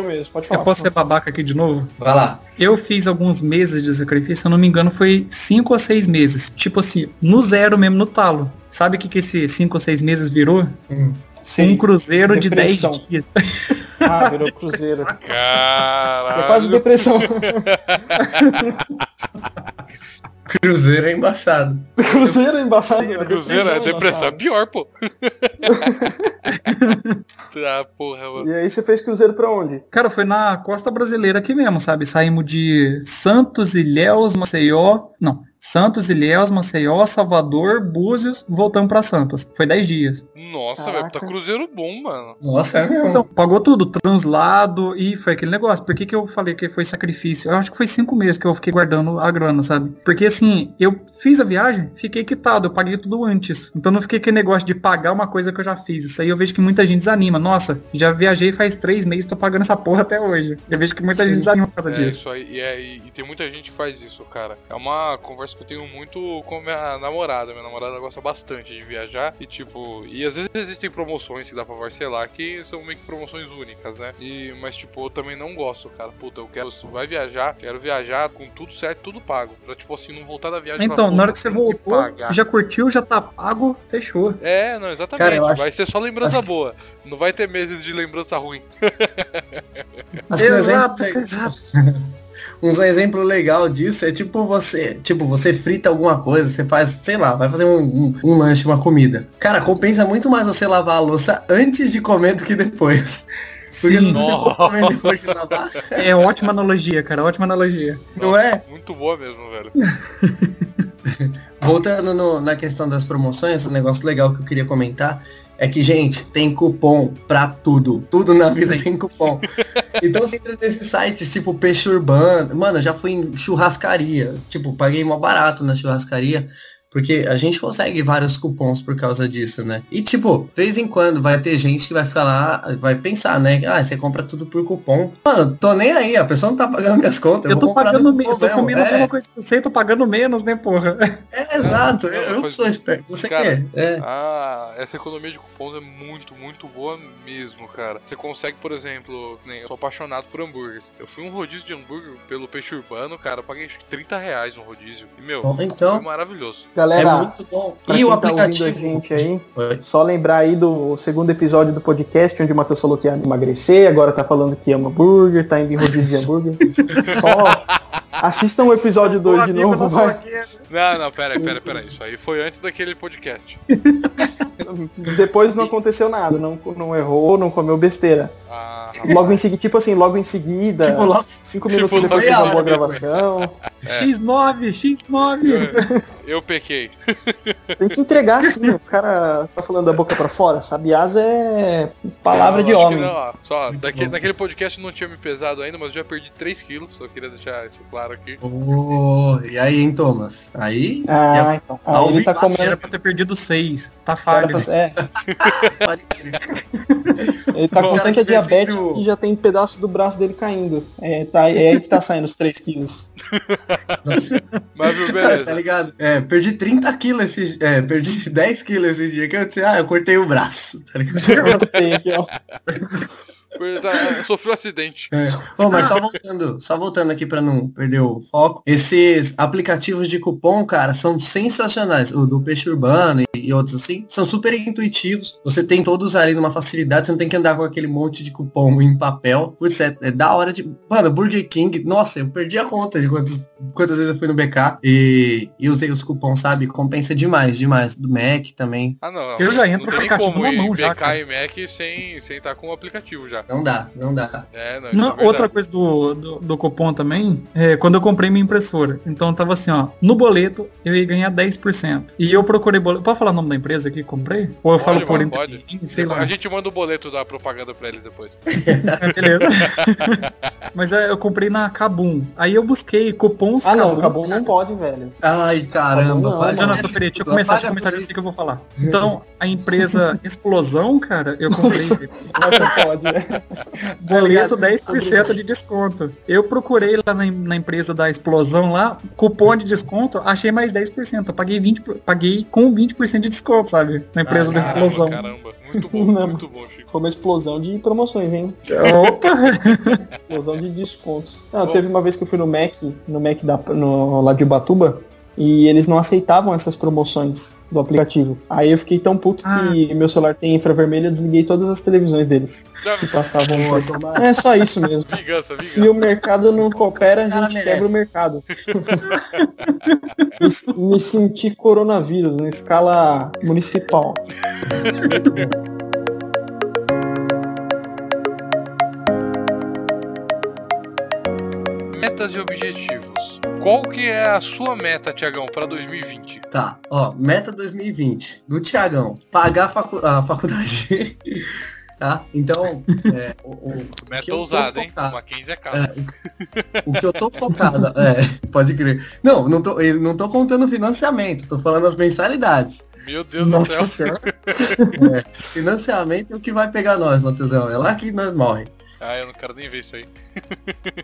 Mesmo. Pode falar, eu posso ser babaca aqui de novo? Vai lá. Eu fiz alguns meses de sacrifício, se eu não me engano, foi cinco ou seis meses. Tipo assim, no zero mesmo, no talo. Sabe o que, que esse cinco ou seis meses virou? Hum. Sim, um cruzeiro depressão. de 10 dias. [LAUGHS] Ah, virou cruzeiro. Caralho. É quase depressão. [LAUGHS] Cruzeiro é embaçado. [LAUGHS] Cruzeiro é embaçado. Sim, cruzeiro é depressão é pior, pô. [LAUGHS] ah, porra, mano. E aí você fez cruzeiro pra onde? Cara, foi na costa brasileira aqui mesmo, sabe? Saímos de Santos, Ilhéus, Maceió. Não, Santos, Ilhéus, Maceió, Salvador, Búzios, voltamos para Santos. Foi 10 dias. Nossa, velho, tá cruzeiro bom, mano. Nossa, é mesmo. Então, pagou tudo, translado e foi aquele negócio. Por que, que eu falei que foi sacrifício? Eu acho que foi cinco meses que eu fiquei guardando a grana, sabe? Porque assim, eu fiz a viagem, fiquei quitado, eu paguei tudo antes. Então não fiquei aquele negócio de pagar uma coisa que eu já fiz. Isso aí eu vejo que muita gente desanima. Nossa, já viajei faz três meses, tô pagando essa porra até hoje. Eu vejo que muita Sim. gente desanima por causa é, disso. Isso aí, é, e, e tem muita gente que faz isso, cara. É uma conversa que eu tenho muito com minha namorada. Minha namorada gosta bastante de viajar e tipo, e às vezes existem promoções que dá pra parcelar que são meio que promoções únicas, né? E, mas tipo, eu também não gosto, cara. Puta, eu quero, vai viajar, quero viajar com tudo certo, tudo pago. Pra tipo assim, não voltar da viagem Então, na hora que você voltou, que já curtiu, já tá pago, fechou. É, não, exatamente. Cara, acho... Vai ser só lembrança acho... boa. Não vai ter meses de lembrança ruim. [LAUGHS] exato, exato. [LAUGHS] um exemplo legal disso é tipo você, tipo, você frita alguma coisa, você faz, sei lá, vai fazer um, um, um, lanche, uma comida. Cara, compensa muito mais você lavar a louça antes de comer do que depois. Porque Sim. você come depois de lavar. [LAUGHS] É ótima analogia, cara, ótima analogia. Não é? Muito boa mesmo, velho. [LAUGHS] Voltando no, na questão das promoções, um negócio legal que eu queria comentar é que, gente, tem cupom pra tudo. Tudo na vida tem cupom. então você entra nesses sites tipo Peixe Urbano. Mano, eu já fui em churrascaria. Tipo, paguei mó barato na churrascaria. Porque a gente consegue vários cupons por causa disso, né? E tipo, de vez em quando vai ter gente que vai falar, vai pensar, né? Ah, você compra tudo por cupom. Mano, tô nem aí, a pessoa não tá pagando minhas contas. Eu, eu tô pagando menos, tô comendo é. a mesma coisa que você, tô pagando menos, né, porra? É, exato, eu, eu sou esperto. Você cara, quer? É. Ah, essa economia de cupons é muito, muito boa mesmo, cara. Você consegue, por exemplo, nem eu sou apaixonado por hambúrgueres. Eu fui um rodízio de hambúrguer pelo peixe urbano, cara, eu paguei acho que 30 reais no rodízio. E, meu, Bom, então, foi maravilhoso. Galera, é muito bom. E o tá aplicativo. Tá a gente aí, só lembrar aí do segundo episódio do podcast, onde o Matheus falou que ia emagrecer, agora tá falando que ama hambúrguer, tá indo em rodízio de hambúrguer. [LAUGHS] só assistam o episódio 2 de novo, vai. Não, não, pera aí, pera, pera. Isso aí foi antes daquele podcast. [LAUGHS] Depois não aconteceu nada, não, não errou, não comeu besteira. Ah, logo em seguida, tipo assim, logo em seguida, tipo, logo, cinco minutos tipo, depois que acabou a gravação. É. X9, X9. Eu, eu pequei. [LAUGHS] Tem que entregar assim, o cara tá falando da boca pra fora. Sabiás é palavra não, de homem. Não, só, daqui, naquele podcast não tinha me pesado ainda, mas já perdi 3 quilos, só queria deixar isso claro aqui. Oh, e aí, hein, Thomas? Aí. Ah, é, então. Aí ele tá comendo. Era pra ter perdido 6. Tá falho. Pra... É. [LAUGHS] ele tá com tanta diabetes que já tem um pedaço do braço dele caindo. É, tá, é aí que tá saindo os 3 quilos. Mas, viu, beleza. tá ligado? É, perdi 30 quilos esses. É, perdi [LAUGHS] 10 quilos esse dia que eu disse, ah, eu cortei o braço. Tá ligado? [LAUGHS] Sofreu um acidente. É. Bom, mas só voltando, só voltando aqui para não perder o foco. Esses aplicativos de cupom, cara, são sensacionais. O do Peixe Urbano e, e outros assim, são super intuitivos. Você tem todos ali numa facilidade, você não tem que andar com aquele monte de cupom em papel. Putz, é, é da hora de. Mano, Burger King, nossa, eu perdi a conta de quantos, quantas vezes eu fui no BK e, e usei os cupons, sabe? Compensa demais, demais. Do Mac também. Ah, não. Eu já entro não tem como ir mão, BK já, e Mac sem, sem estar com o aplicativo já. Não dá, não dá. É, não, não é outra coisa do, do, do, cupom também, é quando eu comprei minha impressora. Então tava assim, ó, no boleto eu ia ganhar 10%. E eu procurei boleto. Pode falar o nome da empresa que comprei? Ou eu pode, falo por entre sei lá. A gente manda o boleto da propaganda pra eles depois. [LAUGHS] é, beleza. [LAUGHS] Mas é, eu comprei na Kabum. Aí eu busquei cupons Ah, Kabum, não, Kabum não pode, velho. Ai, caramba. Não, não, não, peraí, deixa eu começar, deixa eu começar, já sei que eu vou falar. Então, a empresa Explosão, cara, eu comprei. Não pode, né? [LAUGHS] Boleto 10% de desconto. Eu procurei lá na, na, empresa da explosão lá, cupom de desconto, achei mais 10%. Eu paguei 20, paguei com 20% de desconto, sabe? Na empresa ah, da explosão. Caramba, muito bom, [LAUGHS] muito bom, Chico. Foi uma explosão de promoções, hein? Opa! [LAUGHS] explosão de descontos. Ah, teve uma vez que eu fui no Mac, no Mac da, no, lá de Ubatuba, e eles não aceitavam essas promoções do aplicativo. Aí eu fiquei tão puto ah. que meu celular tem infravermelho, eu desliguei todas as televisões deles. Que passavam. é só isso mesmo. Vingança, vingança. Se o mercado não coopera, a gente quebra o mercado. me, me senti coronavírus na escala municipal. Metas e objetivos. Qual que é a sua meta, Tiagão, para 2020? Tá, ó, meta 2020 do Tiagão, pagar a, facu a faculdade. [LAUGHS] tá? Então, é, o, o meta ousada, hein? Uma 15 é caro. É, o que eu tô focado, é, pode crer. Não, não tô, não tô contando financiamento, tô falando as mensalidades. Meu Deus Nossa do céu. [LAUGHS] É, financiamento é o que vai pegar nós, Matheusão. É lá que nós morremos. Ah, eu não quero nem ver isso aí.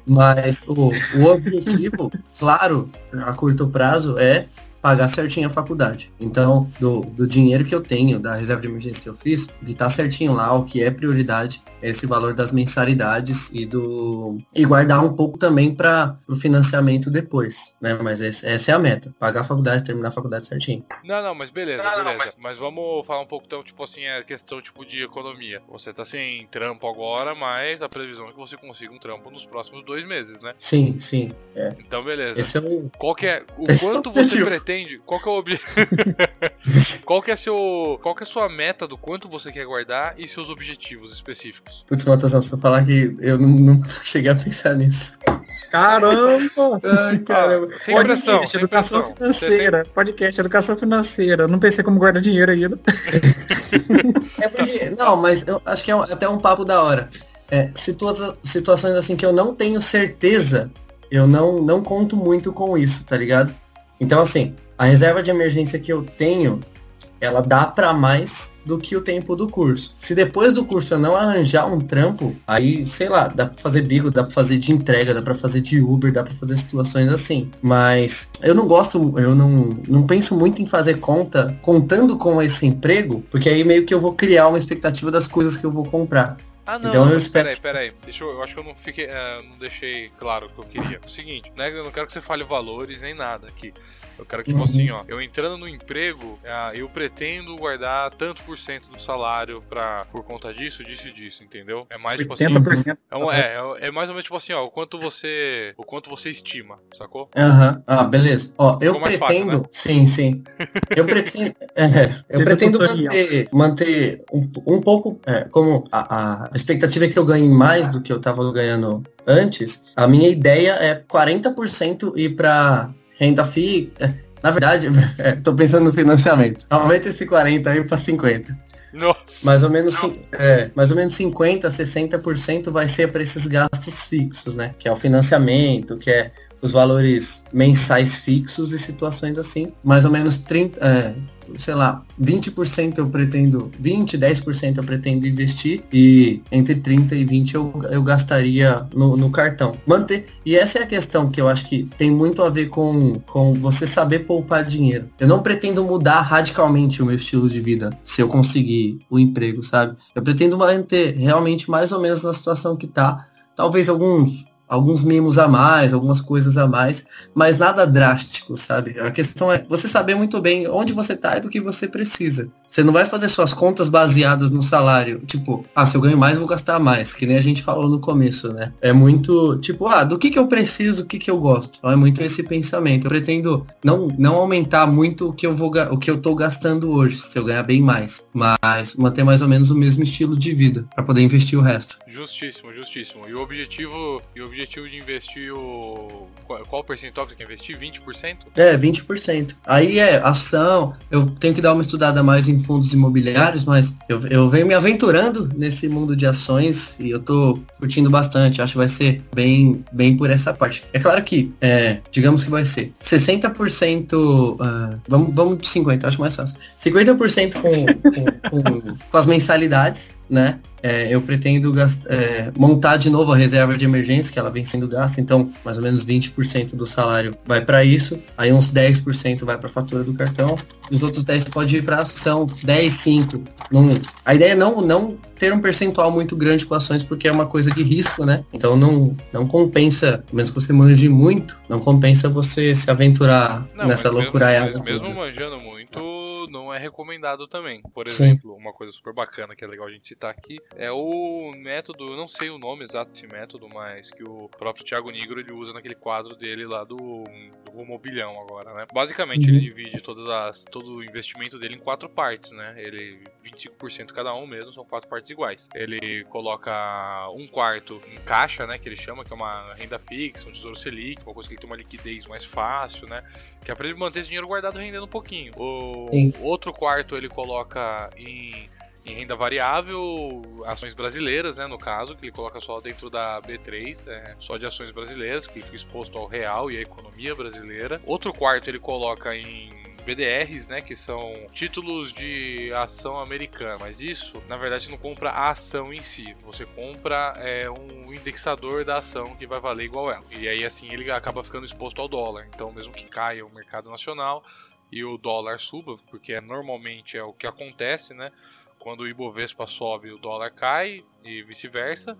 Mas o, o objetivo, [LAUGHS] claro, a curto prazo é pagar certinho a faculdade. Então, do, do dinheiro que eu tenho, da reserva de emergência que eu fiz, de estar tá certinho lá o que é prioridade, esse valor das mensalidades e do e guardar um pouco também para o financiamento depois, né? Mas esse, essa é a meta, pagar a faculdade, terminar a faculdade certinho. Não, não, mas beleza, não, beleza. Não, mas... mas... vamos falar um pouco então, tipo assim, a questão tipo de economia. Você tá sem trampo agora, mas a previsão é que você consiga um trampo nos próximos dois meses, né? Sim, sim. É. Então beleza. Esse é o... Qual que é o esse é quanto é você pretende pretende? Qual que é o objetivo? [LAUGHS] qual que é seu, qual que é a sua meta do quanto você quer guardar e seus objetivos específicos? Putz, Matheus, se eu falar que eu não, não cheguei a pensar nisso. Caramba! [LAUGHS] Ai, caramba. Ah, sem Podcast, educação pressão. financeira. Podcast, educação financeira. Não pensei como guardar dinheiro ainda. [LAUGHS] É porque, não, mas eu acho que é um- até um papo da hora. É, situa- situações assim que eu não tenho certeza, eu não, não conto muito com isso, tá ligado? Então, assim, a reserva de emergência que eu tenho, ela dá pra mais do que o tempo do curso. Se depois do curso eu não arranjar um trampo, aí, sei lá, dá pra fazer bico, dá pra fazer de entrega, dá pra fazer de Uber, dá pra fazer situações assim. Mas eu não gosto, eu não, não penso muito em fazer conta contando com esse emprego, porque aí meio que eu vou criar uma expectativa das coisas que eu vou comprar. Ah, não, Então eu espero- peraí, peraí. Deixa eu, eu acho que eu não fiquei, eh, não deixei claro o que eu queria. O seguinte, né, eu não quero que você fale valores nem nada aqui. Eu quero que, tipo Uhum. assim, ó, eu entrando no emprego, ah, eu pretendo guardar tanto por cento do salário pra, por conta disso, disso e disso, entendeu? É mais, tipo assim, 80%. é, um- é, é mais ou menos tipo assim, ó, o quanto você, o quanto você estima, sacou? Aham, ah, beleza. Ó, eu pretendo. fácil, né? Sim, sim. Eu pretendo. [LAUGHS] é, eu Teve pretendo tutorial. manter, manter um, um pouco. é, como a, a expectativa é que eu ganhe mais do que eu tava ganhando antes, a minha ideia é 40% ir pra renda fixa. Na verdade, [LAUGHS] tô pensando no financiamento. Aumenta esse 40 aí pra 50. Nossa. Mais ou menos, é, mais ou menos 50, 60% vai ser para esses gastos fixos, né? Que é o financiamento, que é os valores mensais fixos e situações assim. Mais ou menos 30, é, sei lá, 20% eu pretendo, 20, 10% eu pretendo investir e entre 30 e 20 eu, eu gastaria no, no cartão. Manter, e essa é a questão que eu acho que tem muito a ver com, com você saber poupar dinheiro. Eu não pretendo mudar radicalmente o meu estilo de vida se eu conseguir o emprego, sabe? Eu pretendo manter realmente mais ou menos na situação que tá. Talvez alguns alguns mimos a mais, algumas coisas a mais, mas nada drástico, sabe? A questão é você saber muito bem onde você tá e do que você precisa. Você não vai fazer suas contas baseadas no salário, tipo, ah, se eu ganho mais, vou gastar mais, que nem a gente falou no começo, né? É muito, tipo, ah, do que que eu preciso, o que que eu gosto. Então é muito esse pensamento. Eu pretendo não, não aumentar muito o que eu vou o que eu tô gastando hoje, se eu ganhar bem mais, mas manter mais ou menos o mesmo estilo de vida para poder investir o resto. Justíssimo, justíssimo. E o objetivo, e o objetivo de investir o qual, qual percentual que você quer investir? 20%? É, 20%. Aí é ação, eu tenho que dar uma estudada mais em fundos imobiliários, mas eu, eu venho me aventurando nesse mundo de ações e eu tô curtindo bastante. Acho que vai ser bem, bem por essa parte. É claro que, é, digamos que vai ser 60%, ah, vamos, vamos de 50%, acho mais fácil. 50% com, com, com, com as mensalidades, né? É, eu pretendo é, montar de novo a reserva de emergência, que ela vem sendo gasta, então mais ou menos 20% do salário vai para isso, aí uns 10% vai para fatura do cartão, e os outros 10 pode ir para ação, 10, 5. Não, a ideia é não, não ter um percentual muito grande com ações, porque é uma coisa de risco, né? Então não, não compensa, a menos que você manje muito, não compensa você se aventurar Não, nessa mas loucuraiada mesmo, mesmo manjando muito, não é recomendado também. Por Sim. exemplo, uma coisa super bacana que é legal a gente citar aqui é o método, eu não sei o nome exato desse método, mas que o próprio Thiago Nigro ele usa naquele quadro dele lá do, do Rumo ao Bilhão agora, né? Basicamente Uhum. ele divide todas as, todo o investimento dele em quatro partes, né? Ele 25% cada um mesmo, são quatro partes iguais. Ele coloca um quarto em caixa, né? Que ele chama, que é uma renda fixa, um tesouro selic, uma coisa que tem uma liquidez mais fácil, né? Que é pra ele manter esse dinheiro guardado rendendo um pouquinho. O Sim. Outro quarto ele coloca em, em renda variável, ações brasileiras, né? No caso, que ele coloca só dentro da B3, é, só de ações brasileiras, que ele fica exposto ao real e à economia brasileira. Outro quarto ele coloca em BDRs, né, que são títulos de ação americana, mas isso, na verdade, não compra a ação em si, você compra é, um indexador da ação que vai valer igual ela. E aí assim ele acaba ficando exposto ao dólar. Então, mesmo que caia o mercado nacional e o dólar suba, porque normalmente é o que acontece, né? Quando o Ibovespa sobe, o dólar cai e vice-versa.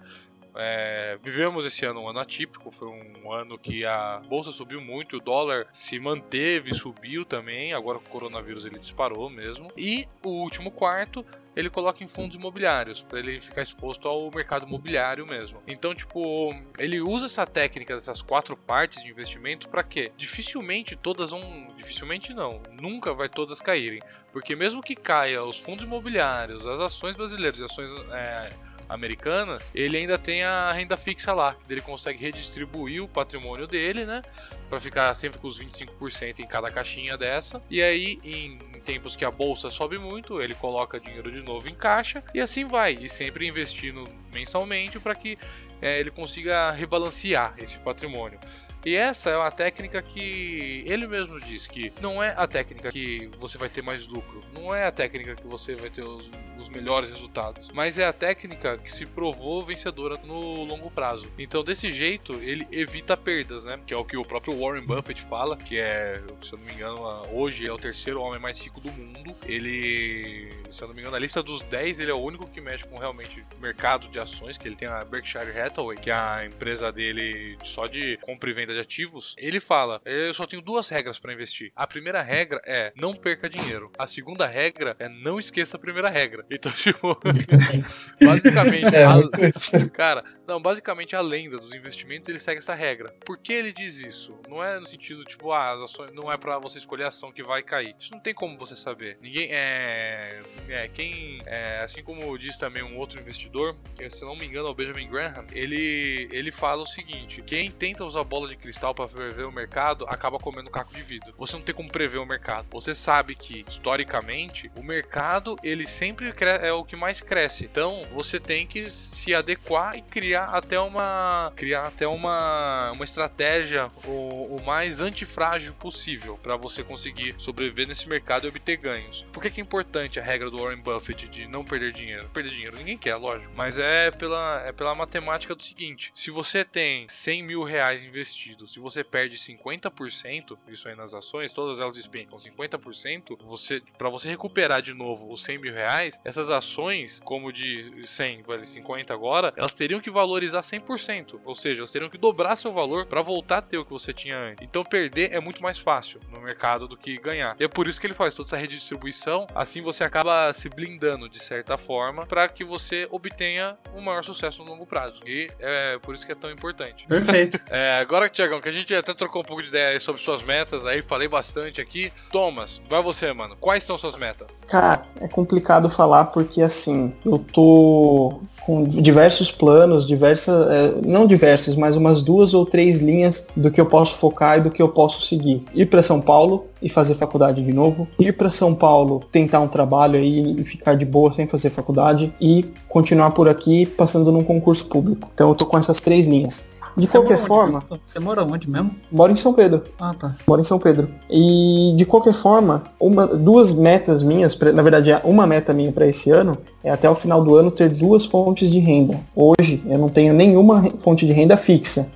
É, vivemos esse ano um ano atípico, foi um ano que a bolsa subiu muito, o dólar se manteve, subiu também, agora com o coronavírus ele disparou mesmo. E o último quarto ele coloca em fundos imobiliários, para ele ficar exposto ao mercado imobiliário mesmo. Então, tipo, ele usa essa técnica dessas quatro partes de investimento para quê? Dificilmente todas vão, dificilmente não, nunca vai todas caírem, porque mesmo que caia os fundos imobiliários, as ações brasileiras e ações é, americanas, ele ainda tem a renda fixa lá. Ele consegue redistribuir o patrimônio dele, né? Para ficar sempre com os 25% em cada caixinha dessa. E aí, em tempos que a bolsa sobe muito, ele coloca dinheiro de novo em caixa e assim vai. E sempre investindo mensalmente para que é, ele consiga rebalancear esse patrimônio. E essa é uma técnica que ele mesmo diz que não é a técnica que você vai ter mais lucro, não é a técnica que você vai ter os, melhores resultados, mas é a técnica que se provou vencedora no longo prazo. Então, desse jeito, ele evita perdas, né? Que é o que o próprio Warren Buffett fala, que é, se eu não me engano, hoje é o terceiro homem mais rico do mundo. Ele, se eu não me engano, na lista dos 10, ele é o único que mexe com realmente mercado de ações, que ele tem a Berkshire Hathaway, que é a empresa dele só de compra e venda de ativos, ele fala: eu só tenho duas regras para investir. A primeira regra é não perca dinheiro. A segunda regra é não esqueça a primeira regra. Tipo, [LAUGHS] basicamente, é, a, cara, não, basicamente a lenda dos investimentos ele segue essa regra. Por que ele diz isso? Não é no sentido tipo, ah, as ações não é para você escolher a ação que vai cair. Isso não tem como você saber. Ninguém é, é quem, é, assim como diz também um outro investidor, que se não me engano é o Benjamin Graham, ele ele fala o seguinte: quem tenta usar bola de cristal para prever o mercado acaba comendo caco de vidro. Você não tem como prever o mercado. Você sabe que historicamente o mercado ele sempre é o que mais cresce. Então você tem que se adequar e criar até uma criar até uma, uma estratégia o, o mais antifrágil possível para você conseguir sobreviver nesse mercado e obter ganhos. Por que, que é importante a regra do Warren Buffett de não perder dinheiro? Perder dinheiro ninguém quer, lógico. Mas é pela, é pela matemática do seguinte: se você tem 100 mil reais investidos se você perde 50%, isso aí nas ações, todas elas despencam 50%, você, para você recuperar de novo os 100 mil reais, essas ações, como de 100 vale 50 agora, elas teriam que valorizar 100%, ou seja, elas teriam que dobrar seu valor para voltar a ter o que você tinha antes. Então perder é muito mais fácil no mercado do que ganhar. E é por isso que ele faz toda essa redistribuição, assim você acaba se blindando de certa forma para que você obtenha um maior sucesso no longo prazo. E é por isso que é tão importante. Perfeito. [LAUGHS] É, agora que Tiagão, que a gente até trocou um pouco de ideia sobre suas metas aí, falei bastante aqui. Thomas, vai você, mano. Quais são suas metas? Cara, é complicado falar porque assim, eu tô com diversos planos, diversas, é, não diversos, mas umas duas ou três linhas do que eu posso focar e do que eu posso seguir. Ir para São Paulo e fazer faculdade de novo, ir para São Paulo, tentar um trabalho aí e ficar de boa sem fazer faculdade e continuar por aqui passando num concurso público. Então eu tô com essas três linhas. De você qualquer forma. Onde? Você mora onde mesmo? Moro em São Pedro. Ah, tá. Moro em São Pedro. E de qualquer forma, uma, duas metas minhas, na verdade, uma meta minha para esse ano é até o final do ano ter duas fontes de renda. Hoje eu não tenho nenhuma fonte de renda fixa.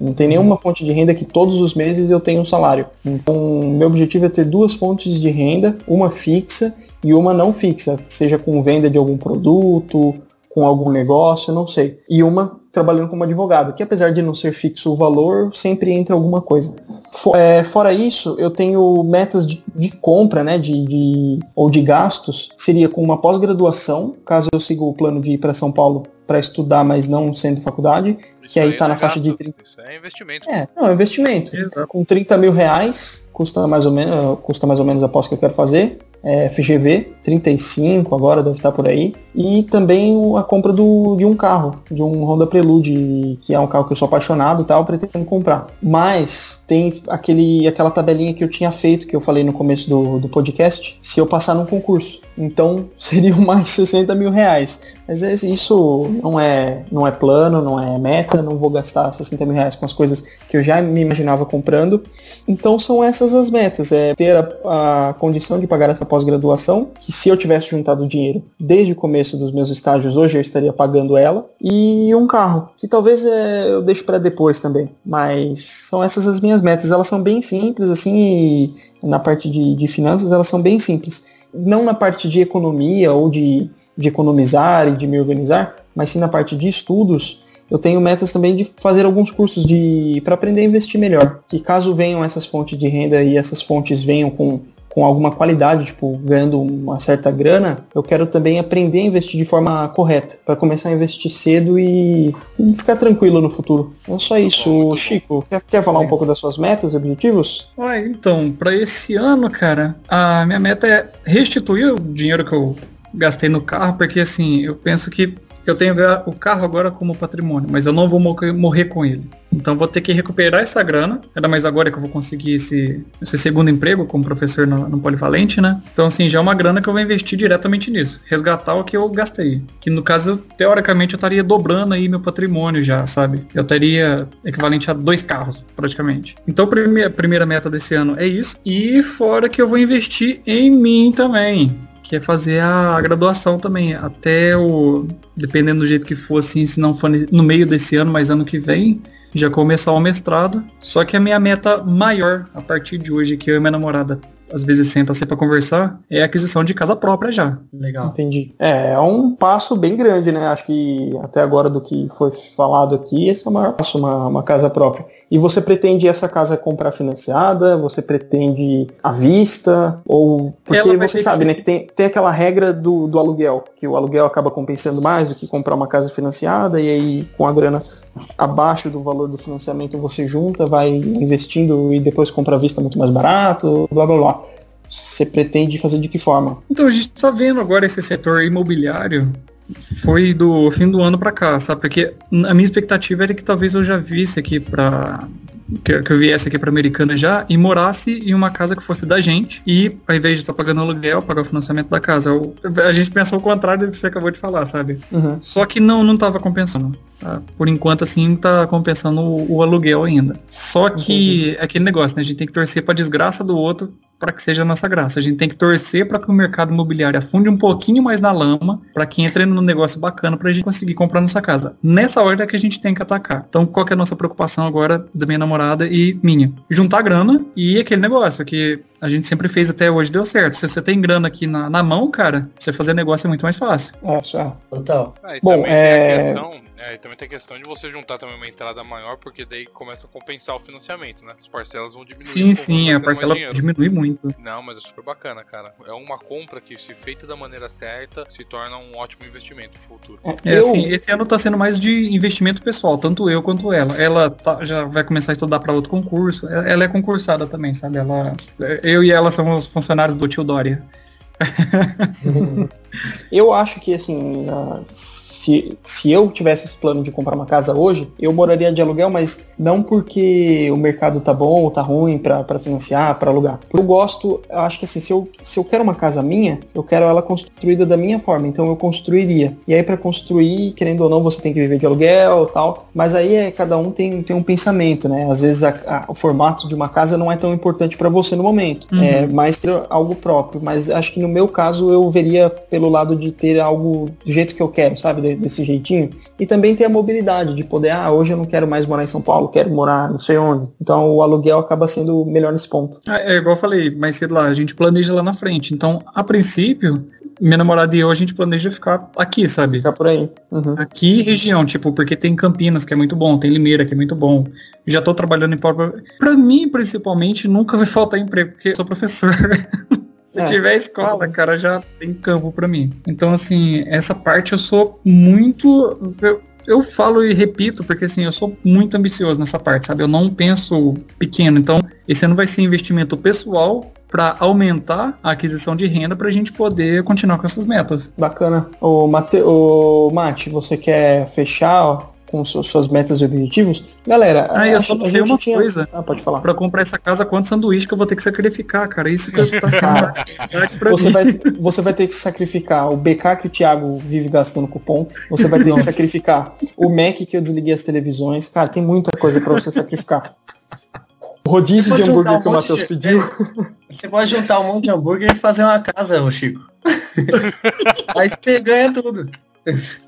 Não tem nenhuma fonte de renda que todos os meses eu tenho um salário. Então, meu objetivo é ter duas fontes de renda, uma fixa e uma não fixa, seja com venda de algum produto, com algum negócio, não sei. E uma trabalhando como advogado, que apesar de não ser fixo o valor, sempre entra alguma coisa. For, é, fora isso, eu tenho metas de, de compra, né, de, de, ou de gastos, seria com uma pós-graduação, caso eu siga o plano de ir para São Paulo para estudar, mas não sendo faculdade, isso que aí está na é faixa de 30. Isso é investimento. É, não, é investimento. Exato. Com 30 mil reais, custa mais ou menos, custa mais ou menos a pós que eu quero fazer é, FGV 35, agora deve estar por aí. E também a compra do, de um carro, de um Honda Prelude, que é um carro que eu sou apaixonado e tal, pretendo comprar. Mas tem aquele, aquela tabelinha que eu tinha feito, que eu falei no começo do, do podcast, se eu passar num concurso. Então [LAUGHS] seriam mais 60 mil reais. Mas é, isso não é, não é plano, não é meta, não vou gastar 60 mil reais com as coisas que eu já me imaginava comprando. Então são essas as metas, é ter a, a condição de pagar essa pós-graduação, que se eu tivesse juntado dinheiro desde o começo dos meus estágios, hoje eu estaria pagando ela, e um carro, que talvez é, eu deixe para depois também. Mas são essas as minhas metas, elas são bem simples, assim, na parte de, de finanças elas são bem simples não na parte de economia ou de, de economizar e de me organizar, mas sim na parte de estudos, eu tenho metas também de fazer alguns cursos de para aprender a investir melhor. Que caso venham essas fontes de renda e essas fontes venham com com alguma qualidade, tipo, ganhando uma certa grana, eu quero também aprender a investir de forma correta, para começar a investir cedo e, e, ficar tranquilo no futuro. É só isso, Chico. Quer, quer falar é. um pouco das suas metas e objetivos? Ah, então, para esse ano, cara, a minha meta é restituir o dinheiro que eu gastei no carro, porque assim, eu penso que eu tenho o carro agora como patrimônio, mas eu não vou morrer com ele. Então vou ter que recuperar essa grana, ainda mais agora que eu vou conseguir esse, esse segundo emprego como professor no, no, Polivalente, né? Então assim, já é uma grana que eu vou investir diretamente nisso. Resgatar o que eu gastei. Que no caso, teoricamente, eu estaria dobrando aí meu patrimônio já, sabe? Eu teria equivalente a dois carros, praticamente. Então a primeira meta desse ano é isso. E fora que eu vou investir em mim também que é fazer a graduação também, até o, dependendo do jeito que for, assim, se não for no meio desse ano, mas ano que vem, já começar o mestrado. Só que a minha meta maior, a partir de hoje, que eu e minha namorada às vezes senta assim para conversar, é a aquisição de casa própria já. Legal. Entendi. É, é um passo bem grande, né? Acho que até agora do que foi falado aqui, esse é o maior passo, uma, uma casa própria. E você pretende essa casa comprar financiada? Você pretende à vista? Ou. Porque você sabe, que né? Que tem, tem aquela regra do, do aluguel, que o aluguel acaba compensando mais do que comprar uma casa financiada, e aí com a grana abaixo do valor do financiamento você junta, vai investindo e depois compra à vista muito mais barato, blá blá blá. Você pretende fazer de que forma? Então a gente está vendo agora esse setor imobiliário foi do fim do ano para cá, sabe? Porque a minha expectativa era que talvez eu já visse aqui para que, que, eu viesse aqui para Americana já e morasse em uma casa que fosse da gente e ao invés de estar tá pagando aluguel, pagar o financiamento da casa. Eu, a gente pensou o contrário do que você acabou de falar, sabe? Uhum. Só que não não tava compensando. Tá? Por enquanto, assim, tá compensando o, o aluguel ainda. Só que é aquele negócio, né? A gente tem que torcer pra desgraça do outro para que seja a nossa graça. A gente tem que torcer para que o mercado imobiliário afunde um pouquinho mais na lama, para que entre num negócio bacana para a gente conseguir comprar nossa casa. Nessa hora é que a gente tem que atacar. Então, qual é a nossa preocupação agora da minha namorada e minha? Juntar grana e aquele negócio que a gente sempre fez até hoje deu certo. Se você tem grana aqui na, na mão, cara, você fazer negócio é muito mais fácil. É, só. Total. Ah, Bom, é... É, e também tem a questão de você juntar também uma entrada maior, porque daí começa a compensar o financiamento, né? As parcelas vão diminuir. Sim, um sim, a parcela diminui muito. Não, mas é super bacana, cara. É uma compra que, se feita da maneira certa, se torna um ótimo investimento no futuro. É, assim, esse ano tá sendo mais de investimento pessoal, tanto eu quanto ela. Ela tá, já vai começar a estudar para outro concurso. Ela é concursada também, sabe? Ela, eu e ela somos funcionários do tio Dória. [LAUGHS] eu acho que, assim, se, se eu tivesse esse plano de comprar uma casa hoje, eu moraria de aluguel, mas não porque o mercado tá bom ou tá ruim para financiar, para alugar. Eu gosto, eu acho que assim, se eu, se eu quero uma casa minha, eu quero ela construída da minha forma, então eu construiria. E aí para construir, querendo ou não, você tem que viver de aluguel tal, mas aí é, cada um tem, tem um pensamento, né? Às vezes a, a, o formato de uma casa não é tão importante para você no momento, uhum. é mais ter algo próprio, mas acho que no meu caso eu veria pelo lado de ter algo do jeito que eu quero, sabe? Desse jeitinho. E também ter a mobilidade de poder, ah, hoje eu não quero mais morar em São Paulo, quero morar não sei onde. Então o aluguel acaba sendo melhor nesse ponto. É, é igual eu falei mais cedo lá, a gente planeja lá na frente. Então, a princípio, minha namorada e eu, a gente planeja ficar aqui, sabe? Ficar por aí. Uhum. Aqui, região, tipo, porque tem Campinas, que é muito bom, tem Limeira, que é muito bom. Já tô trabalhando em Paulo. Pra mim, principalmente, nunca vai faltar emprego, porque eu sou professor. [LAUGHS] Se é. tiver escola, cara, já tem campo para mim. Então, assim, essa parte eu sou muito. Eu, eu falo e repito, porque assim, eu sou muito ambicioso nessa parte, sabe? Eu não penso pequeno. Então, esse ano vai ser investimento pessoal para aumentar a aquisição de renda para a gente poder continuar com essas metas. Bacana. O, Mate... o Mate, você quer fechar com suas metas e objetivos. Galera, ah, eu só não sei uma tinha... coisa. Ah, pode falar. Pra comprar essa casa, quanto sanduíche que eu vou ter que sacrificar, cara? Isso que eu tá [LAUGHS] sendo você vai, você vai ter que sacrificar o BK que o Thiago vive gastando cupom. Você vai ter que [LAUGHS] sacrificar o Mac que eu desliguei as televisões. Cara, tem muita coisa para você sacrificar. O rodízio de hambúrguer um que o Matheus de... pediu. [LAUGHS] Você pode juntar um monte de hambúrguer e fazer uma casa, ô Chico. Aí você ganha tudo.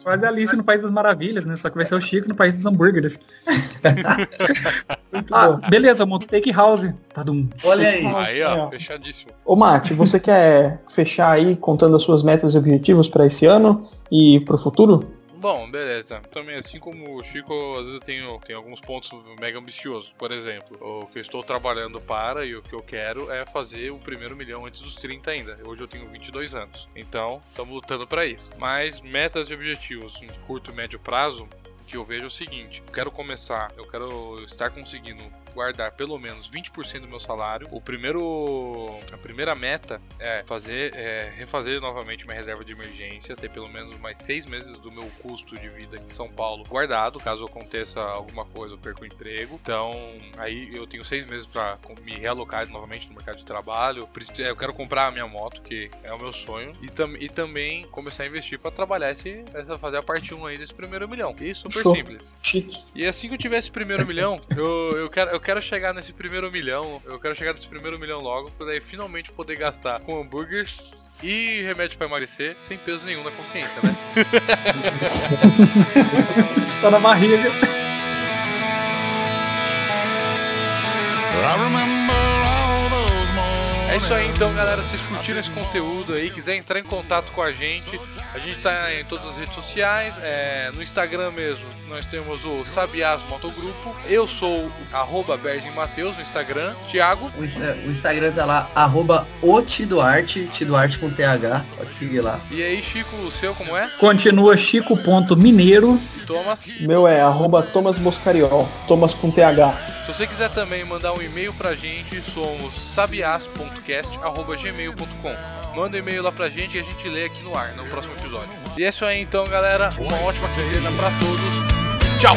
Quase Alice no País das Maravilhas, né? Só que vai ser o Chico no País dos Hambúrgueres. [LAUGHS] ah, beleza, monte Steakhouse. Tá dum. Olha aí. Aí, ó, fechadíssimo. Ô, Mate, você quer fechar aí contando as suas metas e objetivos para esse ano e pro futuro? Bom, beleza. Também, assim como o Chico, às vezes eu tenho, tenho alguns pontos mega ambiciosos. Por exemplo, o que eu estou trabalhando para e o que eu quero é fazer o primeiro milhão antes dos 30 ainda. Hoje eu tenho 22 anos. Então, estamos lutando para isso. Mas metas e objetivos em curto e médio prazo, que eu vejo é o seguinte: eu quero começar, eu quero estar conseguindo guardar pelo menos 20% do meu salário. O primeiro, a primeira meta é fazer, é refazer novamente minha reserva de emergência, ter pelo menos mais seis meses do meu custo de vida aqui em São Paulo guardado, caso aconteça alguma coisa, eu perco o emprego. Então, aí eu tenho seis meses para me realocar novamente no mercado de trabalho. Eu quero comprar a minha moto, que é o meu sonho, e, tam e também começar a investir para trabalhar esse, essa, fazer a parte 1 aí desse primeiro milhão. E super Show. simples. Chique. E assim que eu tiver esse primeiro milhão, [LAUGHS] eu, eu quero, eu quero chegar nesse primeiro milhão. Eu quero chegar nesse primeiro milhão logo, pra daí finalmente poder gastar com hambúrgueres e remédio para emagrecer sem peso nenhum na consciência, né? [LAUGHS] Só na barriga. I remember é isso aí então, galera. Se vocês curtiram esse conteúdo aí, quiser entrar em contato com a gente, a gente tá em todas as redes sociais, é, no Instagram mesmo, nós temos o Sabiás Motogrupo. Eu sou o arroba Mateus no Instagram. Thiago. O, o, Instagram tá lá, arroba o Tiduarte, com TH, pode seguir lá. E aí, Chico, o seu como é? Continua chico.mineiro. Thomas? Meu é arroba Thomas Boscariol, Thomas com TH. Se você quiser também mandar um e-mail pra gente, somos sabias.cast.gmail.com. Manda um e-mail lá pra gente e a gente lê aqui no ar, no próximo episódio. E é isso aí então, galera. Uma ótima quinzena pra todos. Tchau!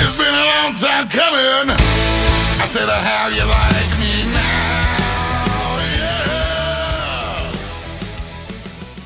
It's been a long time coming. I said, how you like me?